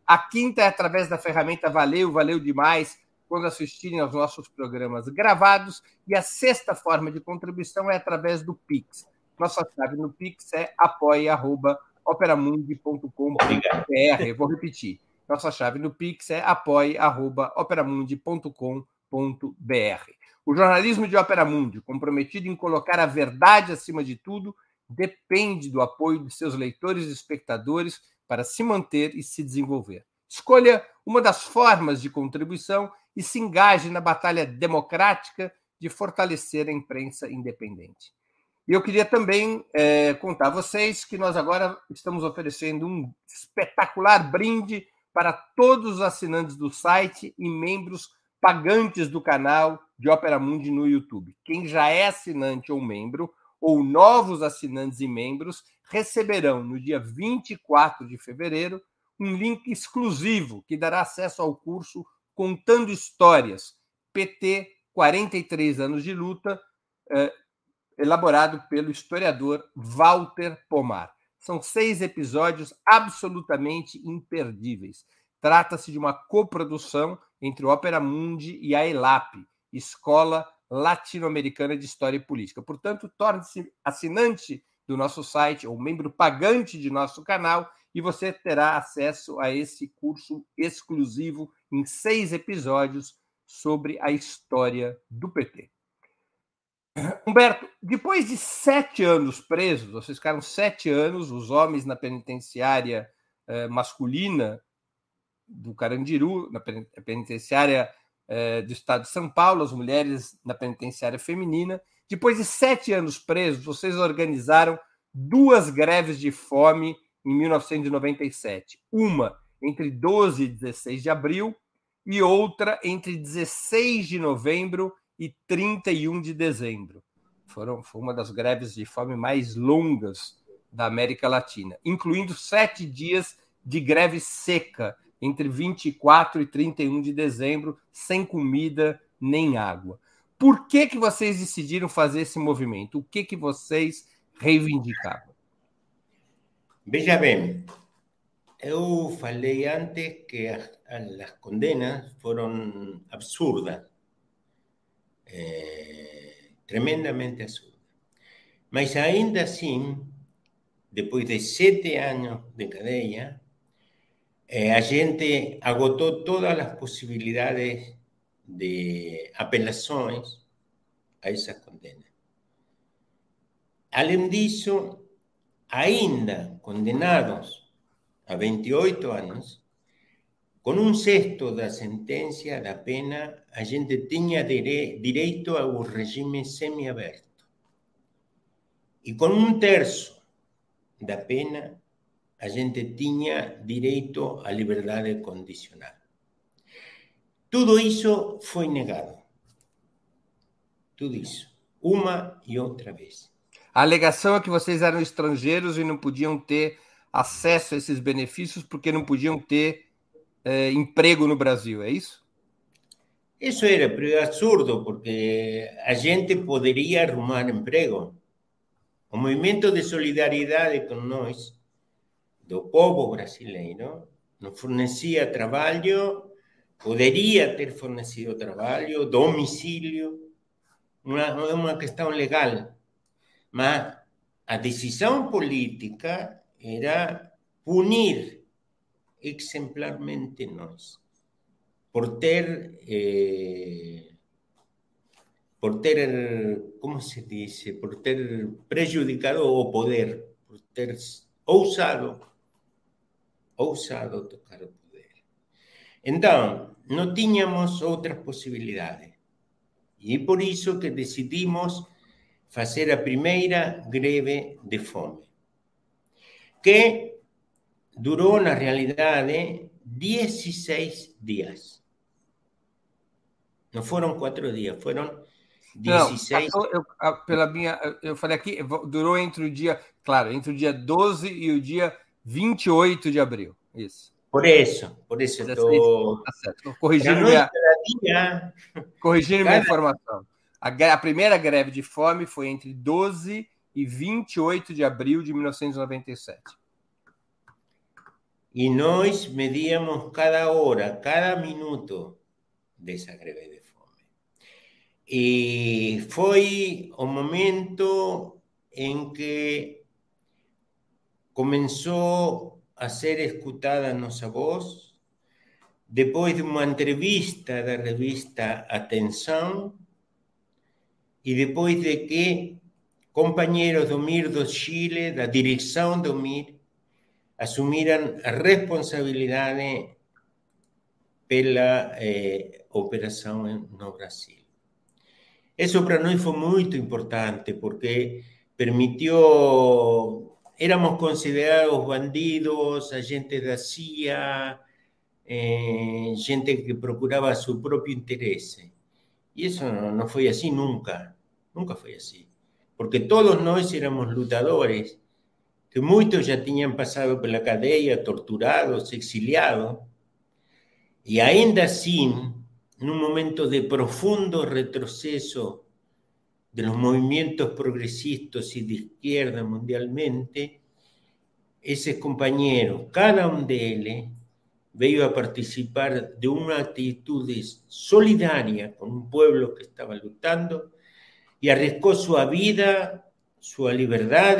A quinta é através da ferramenta Valeu, valeu demais quando assistirem aos nossos programas gravados. E a sexta forma de contribuição é através do Pix. Nossa chave no Pix é apoia.operamundi.com.br. Vou repetir. Nossa chave no Pix é apoia.operamundi.com.br. O jornalismo de Ópera Mundi, comprometido em colocar a verdade acima de tudo, depende do apoio de seus leitores e espectadores para se manter e se desenvolver. Escolha uma das formas de contribuição e se engaje na batalha democrática de fortalecer a imprensa independente. E eu queria também é, contar a vocês que nós agora estamos oferecendo um espetacular brinde para todos os assinantes do site e membros pagantes do canal de Opera Mundi no YouTube. Quem já é assinante ou membro, ou novos assinantes e membros, receberão no dia 24 de fevereiro um link exclusivo que dará acesso ao curso Contando Histórias, PT 43 anos de luta, eh, elaborado pelo historiador Walter Pomar. São seis episódios absolutamente imperdíveis. Trata-se de uma coprodução entre o Opera Mundi e a ELAP, Escola Latino-Americana de História e Política. Portanto, torne-se assinante do nosso site ou membro pagante de nosso canal e você terá acesso a esse curso exclusivo em seis episódios sobre a história do PT. Humberto, depois de sete anos presos, vocês ficaram sete anos, os homens na penitenciária eh, masculina do Carandiru, na penitenciária eh, do Estado de São Paulo, as mulheres na penitenciária feminina. Depois de sete anos presos, vocês organizaram duas greves de fome em 1997. Uma entre 12 e 16 de abril e outra entre 16 de novembro e 31 de dezembro. Foram, foi uma das greves de fome mais longas da América Latina, incluindo sete dias de greve seca entre 24 e 31 de dezembro, sem comida nem água. Por que, que vocês decidiram fazer esse movimento? O que, que vocês reivindicavam? Veja bem, eu falei antes que as, as condenas foram absurdas, é, tremendamente absurdas. Mas ainda assim, depois de sete anos de cadeia, eh, a gente agotou todas as possibilidades de apelações a essas condenas. Além disso, ainda condenados a 28 anos, com um sexto da sentença da pena, a gente tinha dire direito ao regime semiaberto. E com um terço da pena, a gente tinha direito à liberdade condicional. Tudo isso foi negado. Tudo isso. Uma e outra vez. A alegação é que vocês eram estrangeiros e não podiam ter acesso a esses benefícios porque não podiam ter eh, emprego no Brasil, é isso? Isso era absurdo, porque a gente poderia arrumar emprego. O movimento de solidariedade com nós, do povo brasileiro, nos fornecia trabalho, poderia ter fornecido trabalho, domicílio, uma, uma questão legal. Mas a decisão política era punir exemplarmente nós por ter eh, por ter como se diz por ter prejudicado o poder por ter ousado ousado tocar o poder então não tínhamos outras possibilidades e por isso que decidimos fazer a primeira greve de fome que durou, na realidade, 16 dias. Não foram quatro dias, foram 16. Não, eu, pela minha, eu falei aqui, durou entre o dia, claro, entre o dia 12 e o dia 28 de abril. Isso. Por isso, por isso estou. Tá certo. Corrigindo minha, corrigindo minha informação. A, a primeira greve de fome foi entre 12 e 28 de abril de 1997. E nós medíamos cada hora, cada minuto dessa greve de fome. E foi o momento em que começou a ser escutada a nossa voz, depois de uma entrevista da revista Atenção, e depois de que companheiros do MIR do Chile, da direção do MIR, assumiram a responsabilidade pela eh, operação no Brasil. Isso para nós foi muito importante porque permitiu éramos considerados bandidos, agentes de CIA, eh, gente que procuraba su propio interés. Y eso no, fue así nunca, nunca fue así. Porque todos nosotros éramos luchadores, que muchos ya tenían pasado por la cadena, torturados, exiliados, y ainda así, en un momento de profundo retroceso de los movimientos progresistas y de izquierda mundialmente, esos compañeros, cada uno de ellos, veio a participar de una actitud solidaria con un pueblo que estaba lutando y arriesgó su vida, su libertad,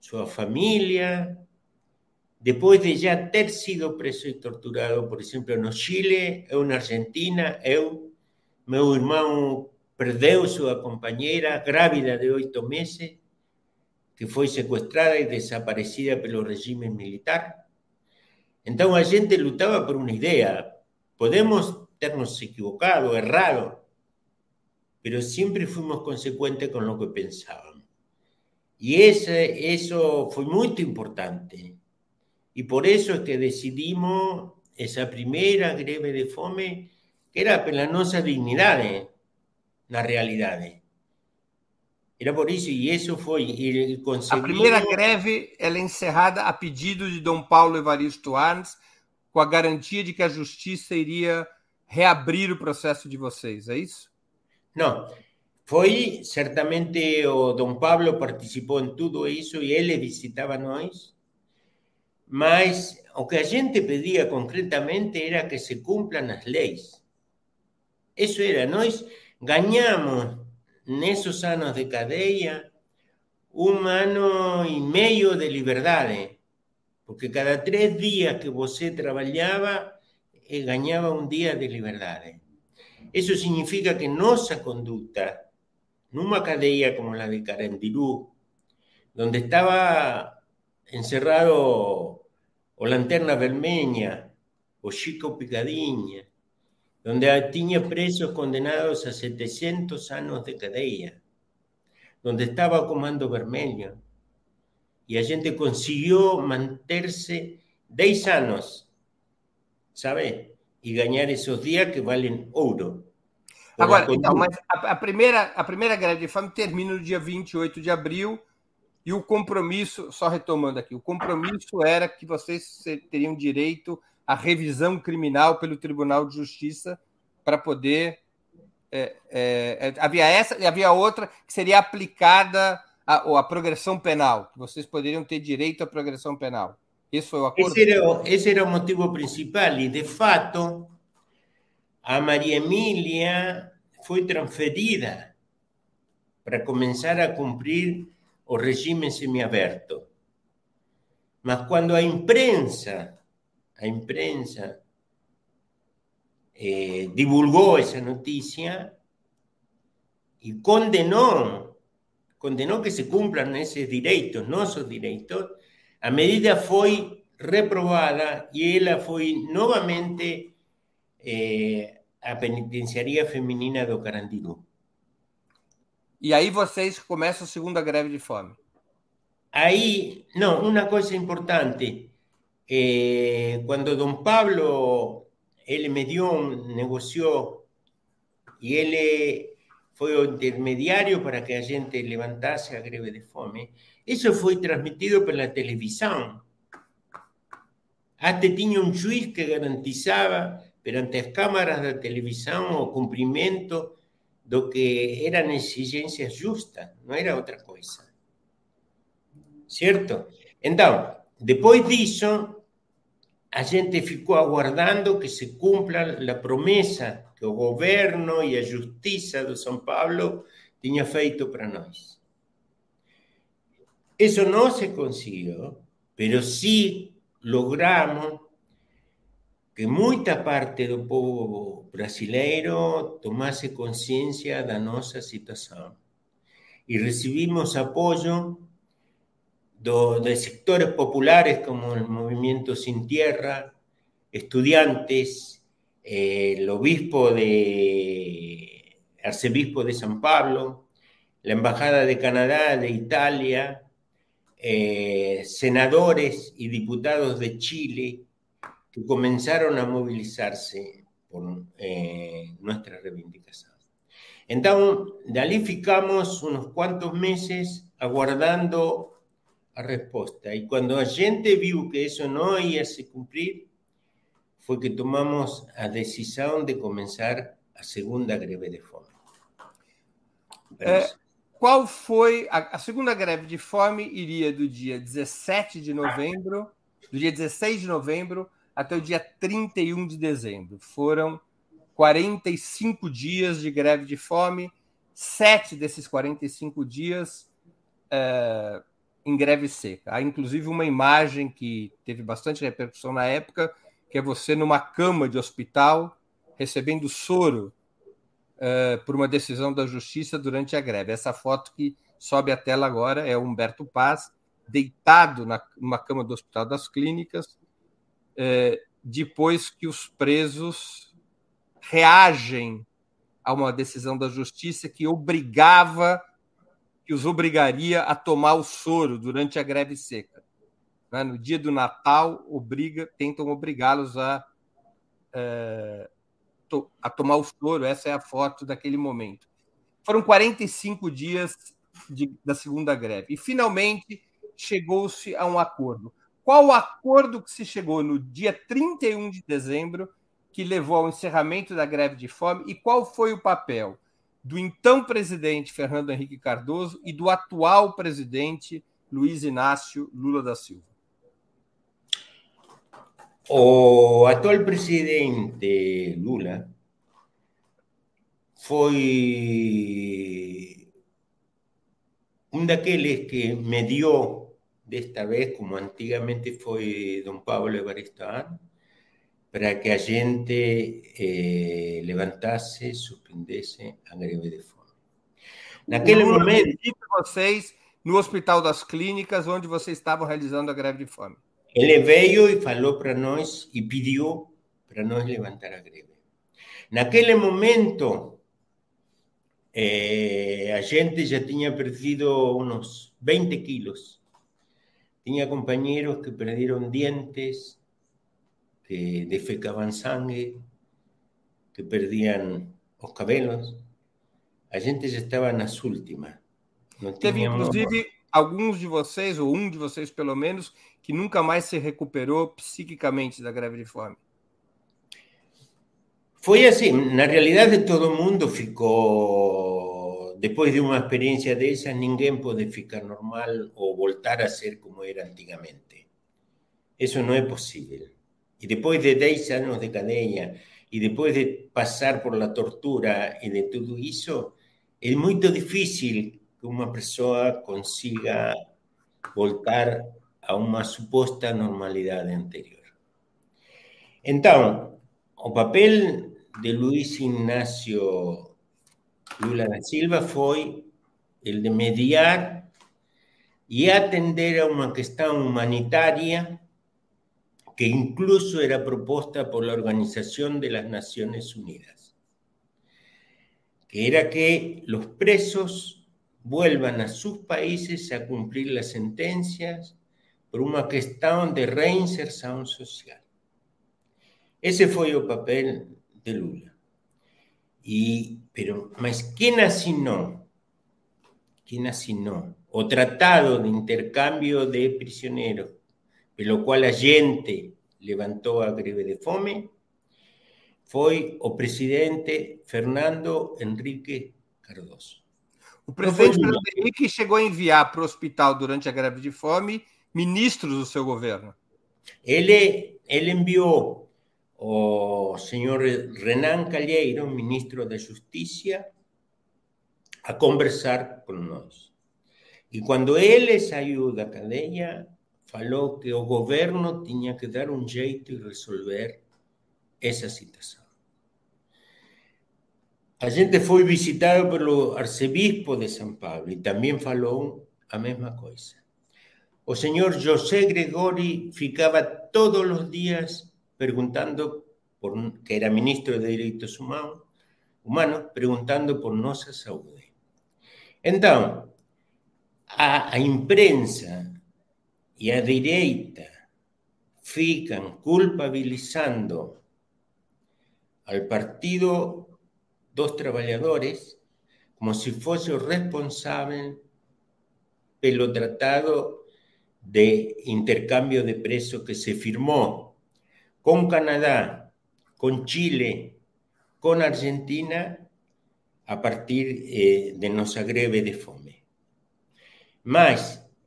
su familia, después de ya ter sido preso y torturado, por ejemplo, en Chile, en Argentina, eu, meu irmão perdeu súa compañera grávida de oito meses que foi secuestrada e desaparecida por pelo regime militar. Entón a xente lutaba por unha idea. Podemos ternos equivocado, errado, pero siempre fuimos consecuentes con lo que pensábamos. Y ese, eso fue muy importante. Y por eso es que decidimos esa primera greve de fome, que era por las nuestras dignidades, na realidade. Era por isso, e isso foi. E A primeira greve ela é encerrada a pedido de Dom Paulo Evaristo Arns, com a garantia de que a justiça iria reabrir o processo de vocês, é isso? Não. Foi, certamente, o Dom Pablo participou em tudo isso e ele visitava nós, mas o que a gente pedia concretamente era que se cumpram as leis. Isso era, nós ganhamos nesses anos de cadeia um ano e meio de liberdade, porque cada três dias que você trabalhava, ganhava um dia de liberdade. Isso significa que nossa conduta, numa cadeia como a de Carandiru, onde estava encerrado o Lanterna o Chico Picadinha, donde tenía presos condenados a 700 años de cadeia, onde estava o Comando Vermelho. E a gente conseguiu manter-se 10 anos, sabe? E ganhar esses dias que valem ouro. Agora, então, mas a, a, primeira, a primeira greve de fome termina no dia 28 de abril e o compromisso, só retomando aqui, o compromisso era que vocês teriam direito à revisão criminal pelo Tribunal de Justiça para poder. É, é, é, havia essa e havia outra que seria aplicada a, a progressão penal, que vocês poderiam ter direito à progressão penal. Esse foi o acordo? Esse era, esse era o motivo principal, e de fato, a Maria Emília foi transferida para começar a cumprir o regime semiaberto. Mas quando a imprensa, a imprensa eh, divulgou essa notícia e condenou, condenou que se cumpran esses direitos, nossos direitos, a medida foi reprovada e ela foi novamente eh, a penitenciaria feminina do Carandiru. E aí vocês começam a segunda greve de fome. Aí, não, uma coisa importante. Eh, cuando don Pablo, él me dio, negoció y él eh, fue intermediario para que la gente levantase a greve de fome, eso fue transmitido por la televisión. Hasta tinha un juiz que garantizaba perante las cámaras de televisión o cumprimento do que eran exigencias justas, no era otra cosa. ¿Cierto? Entonces, depois disso, a gente ficou aguardando que se cumpra a promessa que o governo e a justiça de São Paulo tinha feito para nós. Isso não se conseguiu, mas sim logramos que muita parte do povo brasileiro tomasse consciência da nossa situação. E recebimos apoio de sectores populares como o Movimento Sin Tierra, estudiantes, eh, el obispo de arcebispo de San Pablo, la embajada de Canadá, de Italia, eh, senadores y diputados de Chile, que comenzaron a movilizarse por eh, nuestra reivindicación. Entonces, de allí ficamos unos cuantos meses aguardando a respuesta. Y cuando la gente vio que eso no iba a se cumplir, fue que tomamos la decisión de comenzar a segunda greve de fome. É, qual foi a, a, segunda greve de fome? Iria do dia 17 de novembro, do dia 16 de novembro até o dia 31 de dezembro. Foram 45 dias de greve de fome, sete desses 45 dias é, em greve seca. Há inclusive uma imagem que teve bastante repercussão na época, que é você numa cama de hospital recebendo soro é, por uma decisão da justiça durante a greve. Essa foto que sobe à tela agora é o Humberto Paz deitado na, numa cama do Hospital das Clínicas, é, depois que os presos reagem a uma decisão da justiça que obrigava, que os obrigaria a tomar o soro durante a greve seca. Né? No dia do Natal, obriga, tentam obrigá-los a, é, a tomar o soro. Essa é a foto daquele momento. Foram 45 dias de, da segunda greve. E, finalmente, chegou-se a um acordo. Qual o acordo que se chegou no dia 31 de dezembro que levou ao encerramento da greve de fome e qual foi o papel do então presidente Fernando Henrique Cardoso e do atual presidente Luiz Inácio Lula da Silva? O atual presidente Lula foi um daqueles que mediou desta vez, como antigamente foi Dom Pablo Evaristo para que a gente eh, levantasse, suspendesse a greve de fome. Naquele momento. vocês no Hospital das Clínicas, onde vocês estavam realizando a greve de fome. Ele veio e falou para nós e pediu para nós levantar a greve. Naquele momento, eh, a gente ya tenía perdido unos 20 kilos. Tenía compañeros que perdieron dientes, que defecaban sangre, que perdían los cabelos. A gente já estava nas últimas. Teve, inclusive, alguns de vocês, ou um de vocês pelo menos, que nunca mais se recuperou psiquicamente da greve de fome. Foi assim, na realidade todo mundo ficou, depois de uma experiência dessas, ninguém pode ficar normal ou voltar a ser como era antigamente. Isso não é possível. E depois de 10 anos de cadeia, y después de pasar por la tortura y de todo eso, es muy difícil que una persona consiga voltar a una supuesta normalidad anterior. Entonces, el papel de Luis Ignacio Lula da Silva fue el de mediar y atender a una cuestión humanitaria que incluso era propuesta por la Organización de las Naciones Unidas, que era que los presos vuelvan a sus países a cumplir las sentencias por una cuestión de reinserción social. Ese fue el papel de Lula. Y, pero, ¿quién asinó? ¿Quién asinó? O tratado de intercambio de prisioneros pelo qual a gente levantou a greve de fome, foi o presidente Fernando Henrique Cardoso. O presidente Fernando Henrique chegou a enviar para o hospital durante a greve de fome ministros do seu governo. Ele, ele enviou o senhor Renan Calheiro, ministro da Justiça, a conversar com nós. E quando ele saiu da cadeia, falou que o governo tinha que dar um jeito e resolver essa situação. A gente foi visitado pelo arcebispo de São Paulo e também falou a mesma coisa. O senhor José Gregori ficava todos os dias perguntando, por, que era ministro de Direitos Humanos, humanos perguntando por nossa saúde. Então, a, a imprensa y a direita fican culpabilizando al Partido dos Trabajadores como si fuese responsable pelo tratado de intercambio de presos que se firmó con Canadá, con Chile, con Argentina a partir eh, de nuestra greve de fome.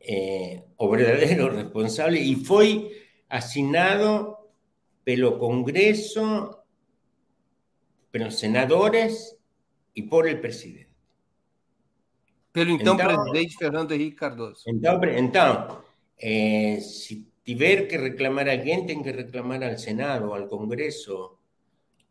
Eh, o verdadeiro responsable e foi assinado pelo Congreso, pelos senadores e por el presidente. Pelo então, então presidente Fernando Henrique Cardoso. Então, então eh, se tiver que reclamar alguém, tem que reclamar ao Senado, ao Congresso,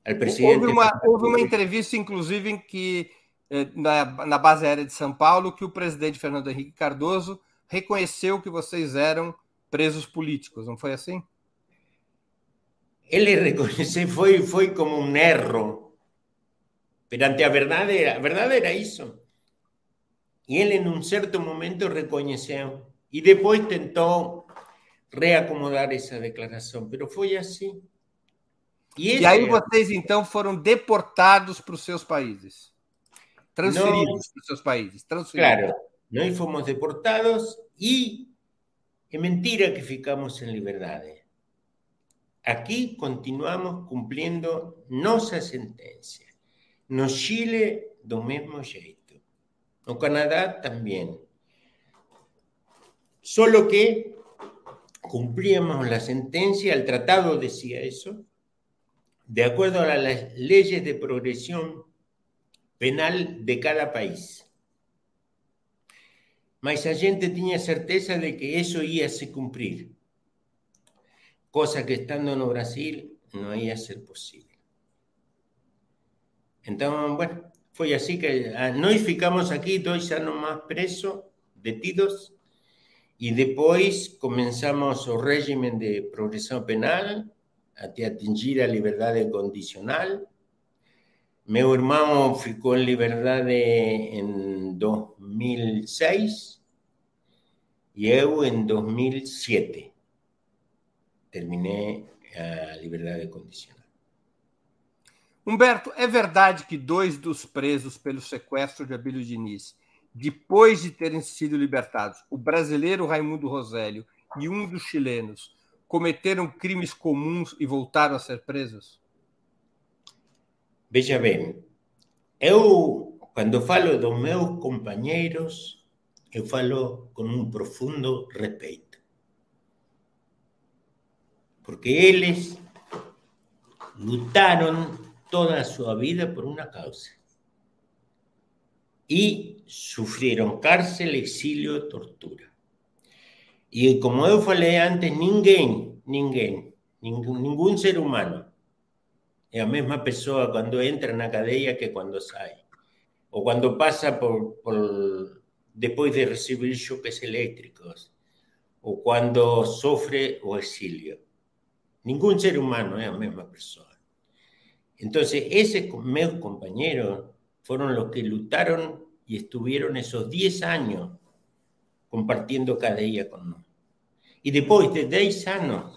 ao presidente. Houve uma, houve uma entrevista, inclusive, em que eh, na, na base aérea de São Paulo, que o presidente Fernando Henrique Cardoso reconheceu que vocês eram presos políticos, não foi assim? Ele reconheceu, foi, foi como um erro. Perante a verdade, a verdade era isso. E ele, em um certo momento, reconheceu. E depois tentou reacomodar essa declaração, mas foi assim. E, e aí é... vocês, então, foram deportados para os seus países? Transferidos para os seus países? Transferidos. Claro. Nós fomos deportados e é mentira que ficamos em liberdade. Aqui continuamos cumprindo nossa sentença. No Chile, do mesmo jeito. No Canadá, também. Solo que cumplíamos la sentencia, el tratado decía eso, de acuerdo a las leyes de progresión penal de cada país. Mas a gente tinha certeza de que isso ia se cumprir, coisa que estando no Brasil não ia ser possível. Então, bueno, foi assim que ah, nós ficamos aqui dois anos mais presos, detidos, e depois começamos o regime de progressão penal até atingir a liberdade condicional. Meu irmão ficou em liberdade em 2006 e eu em 2007. Terminei a liberdade condicional. Humberto, é verdade que dois dos presos pelo sequestro de Abílio Diniz, depois de terem sido libertados, o brasileiro Raimundo Rosélio e um dos chilenos, cometeram crimes comuns e voltaram a ser presos? Veja bem, eu, quando falo dos meus companheiros, eu falo com um profundo respeito. Porque eles lutaram toda su vida por una causa. Y sufrieron cárcel, exilio, tortura. Y como yo falei antes, ninguém, ninguém, ningún ser humano es la misma persona cuando entra en la cadeia que cuando sale. O cuando pasa por, por de recibir choques eléctricos. O cuando sufre o exilio. Ningún ser humano es la misma persona. Entonces, esos meus compañeros fueron los que lutaron y estuvieron esos 10 años compartiendo cada día con nosotros. Y después de 10 años,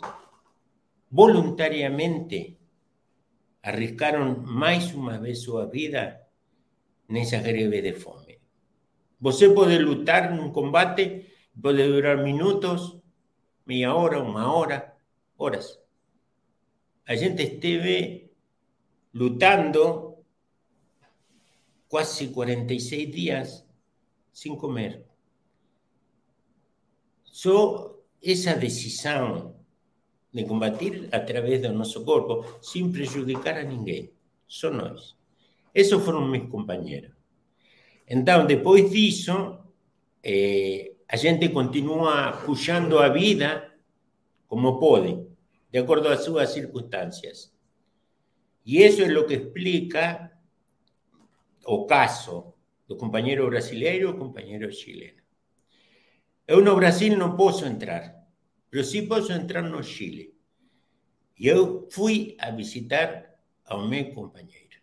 voluntariamente, arriscaron más una vez su vida en esa greve de fome. Você puede lutar en un combate, puede durar minutos, media hora, una hora, horas. A gente esteve lutando quase 46 dias sem comer. Só essa decisão de combater através do nosso corpo, sem prejudicar a ninguém, só nós. Esses foram meus companheiros. Então, depois disso, eh, a gente continua puxando a vida como pode, de acordo às suas circunstâncias. Y eso es lo que explica o caso do compañero brasileiro o compañero chileno. Eu no Brasil não posso entrar, pero sí posso entrar no Chile. E eu fui a visitar ao meu companheiro.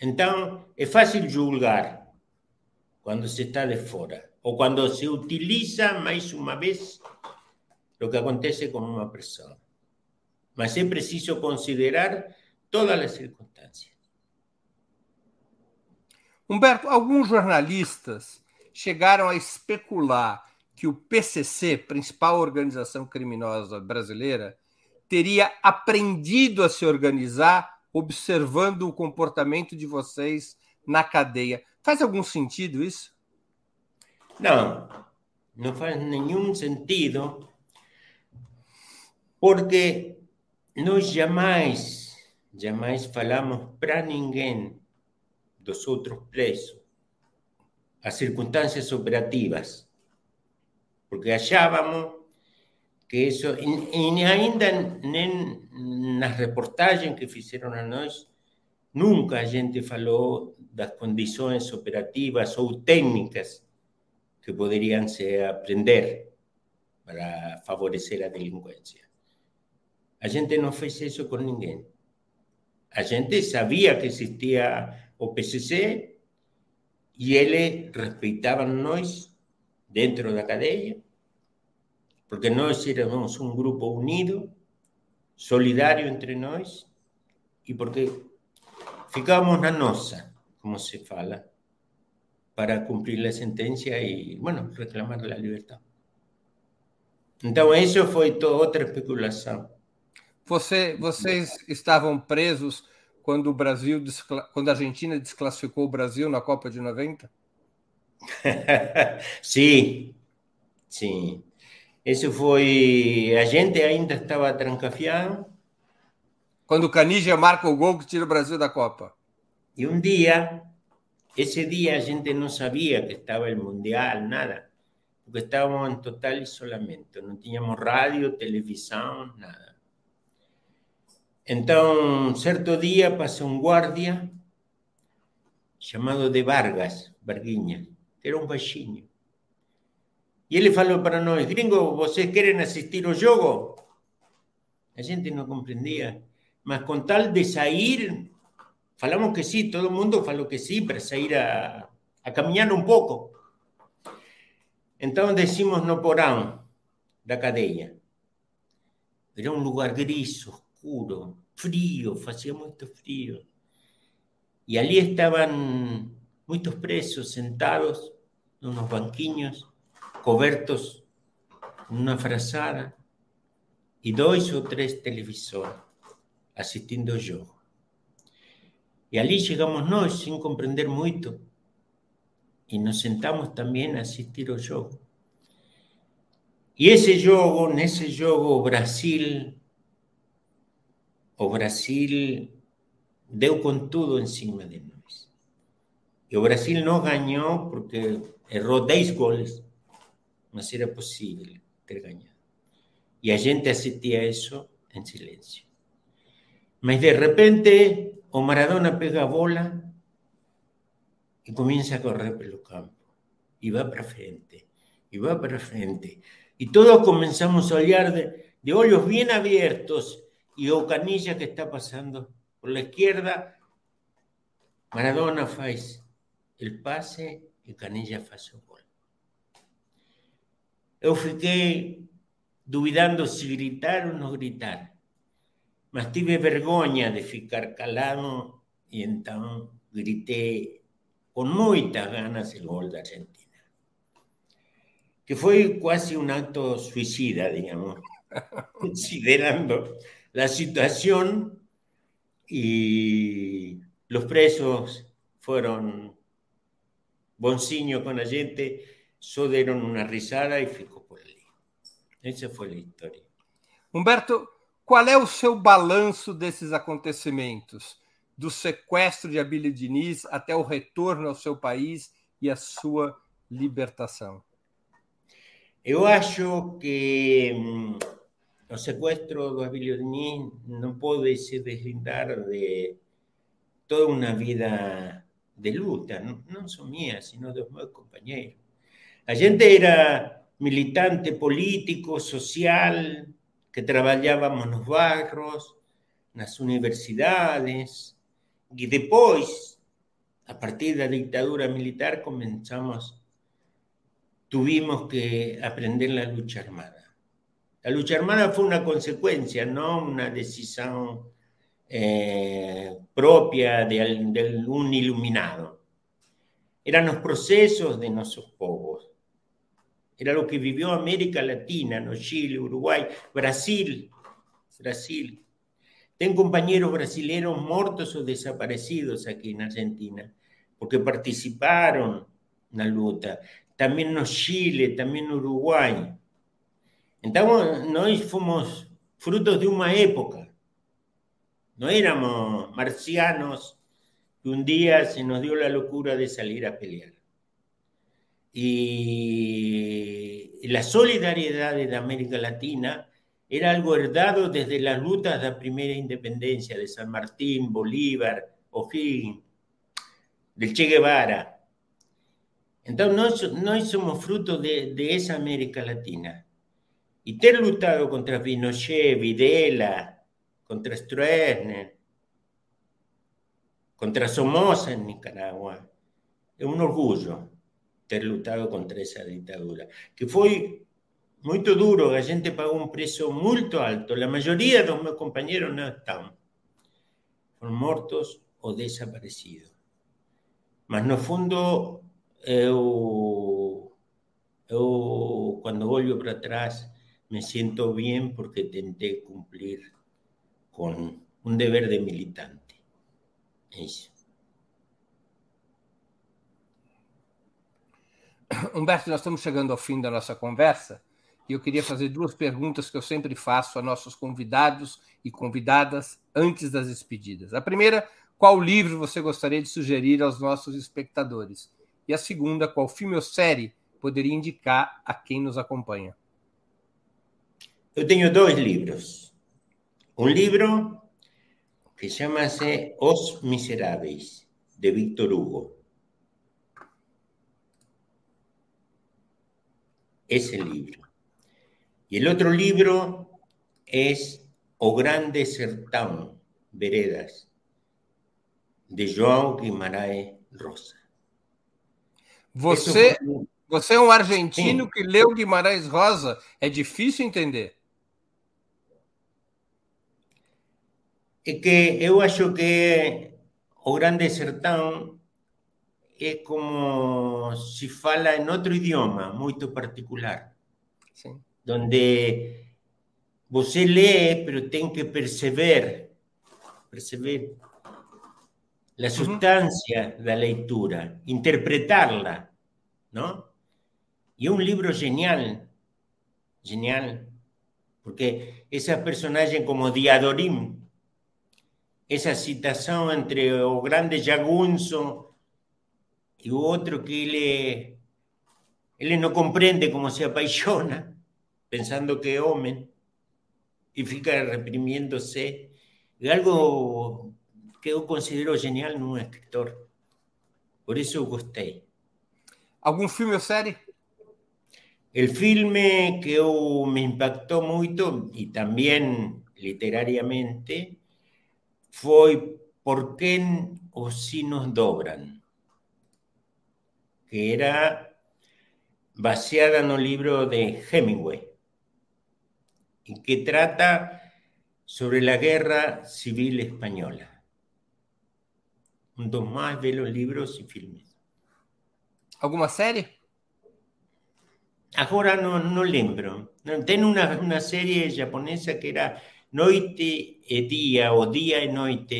Então, é fácil julgar quando se está de fora, ou quando se utiliza mais uma vez o que acontece com uma pessoa. mas é preciso considerar todas as circunstâncias. Humberto, alguns jornalistas chegaram a especular que o PCC, principal organização criminosa brasileira, teria aprendido a se organizar observando o comportamento de vocês na cadeia. Faz algum sentido isso? Não, não faz nenhum sentido, porque nós jamais, jamais falamos para ninguém dos outros presos as circunstâncias operativas, porque achávamos que isso, e, ainda nem nas reportagens que fizeram a nós, nunca a gente falou das condições operativas ou técnicas que poderiam se aprender para favorecer a delinquência. A gente não fez isso com ninguém. A gente sabia que existia o PCC e eles respeitavam nós dentro da cadeia, porque nós éramos um grupo unido, solidário entre nós, e porque ficávamos na nossa, como se fala, para cumprir a sentença e, bueno, reclamar a liberdade. Então, isso foi outra especulação. Você, vocês estavam presos quando o Brasil, quando a Argentina desclassificou o Brasil na Copa de 90? Sim, sim. Isso foi. A gente ainda estava trancafiado. Quando o Canija marca o gol que tira o Brasil da Copa. E um dia, esse dia a gente não sabia que estava o Mundial, nada. Porque estávamos em total isolamento. Não tínhamos rádio, televisão, nada. Então, certo dia passa um guardia chamado de Vargas, Varguinha, era um baixinho. E ele falou para nós, gringo, vocês querem assistir o jogo? A gente não compreendia, mas com tal de sair falamos que sí, todo mundo falou que sí para salir a, a caminar un pouco. Então decimos no porão da cadeia. Era um lugar gris, oscuro, frio, fazia muito frio. E ali estavam muitos presos sentados nos banquinhos, cobertos numa frazada, e dois ou três televisores assistindo ao jogo. E ali chegamos nós, sem compreender muito, e nos sentamos também a assistir ao jogo. E esse jogo, nesse jogo, o Brasil, o Brasil deu com tudo em cima de nós. E o Brasil não ganhou porque errou 10 goles, mas era possível ter ganhado. E a gente assistia isso em silêncio. Mas de repente, o Maradona pega bola y comienza a correr por el campo. Y va para frente, y va para frente. Y todos comenzamos a olhar de, de bien abiertos y o Canilla que está pasando por la izquierda. Maradona faz el pase y Canilla faz o gol. Eu fiquei duvidando se gritar ou não gritar, mas tive vergonha de ficar calado e então gritei con muchas ganas el gol de Argentina. Que fue casi un acto suicida, digamos, considerando la situación y los presos fueron boncinhos con la gente, solo dieron una risada y ficou por ali. Essa foi a história. Humberto, qual é o seu balanço desses acontecimentos? do sequestro de Abílio Diniz até o retorno ao seu país e a sua libertação? Eu acho que hum, o sequestro do Abílio Diniz não pode se deslindar de toda uma vida de luta, não, não só minha, sino dos meus companheiros. A gente era militante político, social, que trabalhávamos nos bairros, nas universidades, Y después, a partir de la dictadura militar, comenzamos, tuvimos que aprender la lucha armada. La lucha armada fue una consecuencia, no una decisión eh, propia de, un iluminado. Eran los procesos de nuestros povos. Era lo que vivió América Latina, no Chile, Uruguay, Brasil, Brasil. Tengo compañeros brasileños muertos o desaparecidos aquí en Argentina, porque participaron en la lucha. También en Chile, también Uruguay. Entonces, nosotros fuimos frutos de una época. No éramos marcianos que un día se nos dio la locura de salir a pelear. Y la solidaridad de América Latina era algo heredado desde las lutas de la primera independencia de San Martín, Bolívar, O'Higgins, del Che Guevara. Entonces, no somos fruto de, esa América Latina. Y ter lutado contra Pinochet, Videla, contra Stroessner, contra Somoza en Nicaragua. Es un orgullo ter lutado contra esa ditadura, que foi muito duro, a gente pagou um preço muito alto. A maioria dos meus companheiros não estão. Foram mortos ou desaparecidos. Mas no fundo, eu, eu quando para trás, me sinto bem porque tentei cumprir con un deber de militante. Eso. Humberto, nós estamos chegando ao fim da nossa conversa e eu queria fazer duas perguntas que eu sempre faço a nossos convidados e convidadas antes das despedidas. A primeira, qual livro você gostaria de sugerir aos nossos espectadores? E a segunda, qual filme ou série poderia indicar a quem nos acompanha? Eu tenho dois livros. Um livro que chama-se Os Miseráveis, de Victor Hugo. Esse livro. Y el otro libro es O Grande Sertão, Veredas, de João Guimarães Rosa. Você, você é um argentino Sim. que leu Guimarães Rosa. É difícil entender. É que eu acho que o Grande Sertão é como se fala em outro idioma muito particular. Sim. Onde você lê, pero tem que perceber, perceber la sustancia da leitura, interpretarla, ¿no? Y un libro genial, genial, porque esa personaje como Diadorim, esa citación entre o grande Jagunzo y otro que él, él no comprende cómo se apaixona, pensando que es hombre, y fica reprimiéndose, algo que eu considero genial num escritor. Por isso eu gostei. Algum filme ou série? O filme que eu me impactou muito e também literariamente foi Por quem os sinos dobram, que era baseada no livro de Hemingway e que trata sobre a guerra civil espanhola. um dos mais belos livros e filmes. Alguma série? Agora não, não lembro. Tem uma, uma série japonesa que era Noite e Dia, ou Dia e Noite,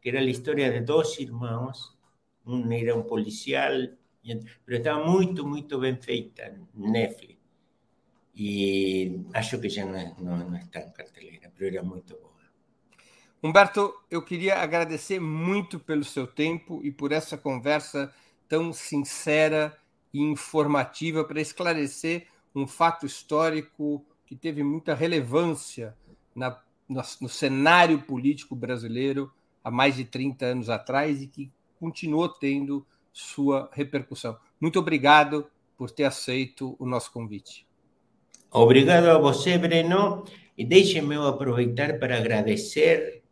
que era a história de dois irmãos. Um era um policial, mas estava muito, muito bem feita, Netflix. E acho que já não, não, não está em carteleira, mas era muito boa. Humberto, eu queria agradecer muito pelo seu tempo e por essa conversa tão sincera e informativa para esclarecer um fato histórico que teve muita relevância na, no, no, cenário político brasileiro há mais de 30 anos atrás e que continuou tendo sua repercussão. Muito obrigado por ter aceito o nosso convite. Obrigado a você, Breno. E deixe-me aproveitar para agradecer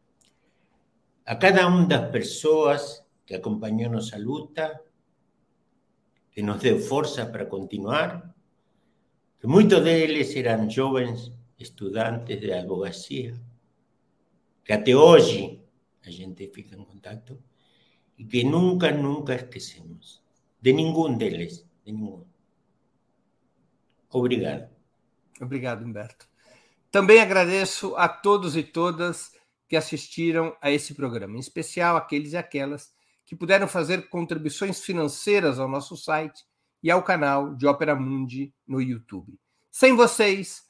a cada una de las personas que acompañó nuestra luta, que nos dio fuerza para continuar, que muchos de ellos estudiantes de abogacía, que hasta hoy a gente fica en contacto y que nunca, nunca esquecemos de ningún de ellos, de ninguno. Obrigado. Obrigado, Humberto. Também agradeço a todos e todas que assistiram a esse programa, em especial aqueles e aquelas que puderam fazer contribuições financeiras ao nosso site e ao canal de Ópera Mundi no YouTube. Sem vocês,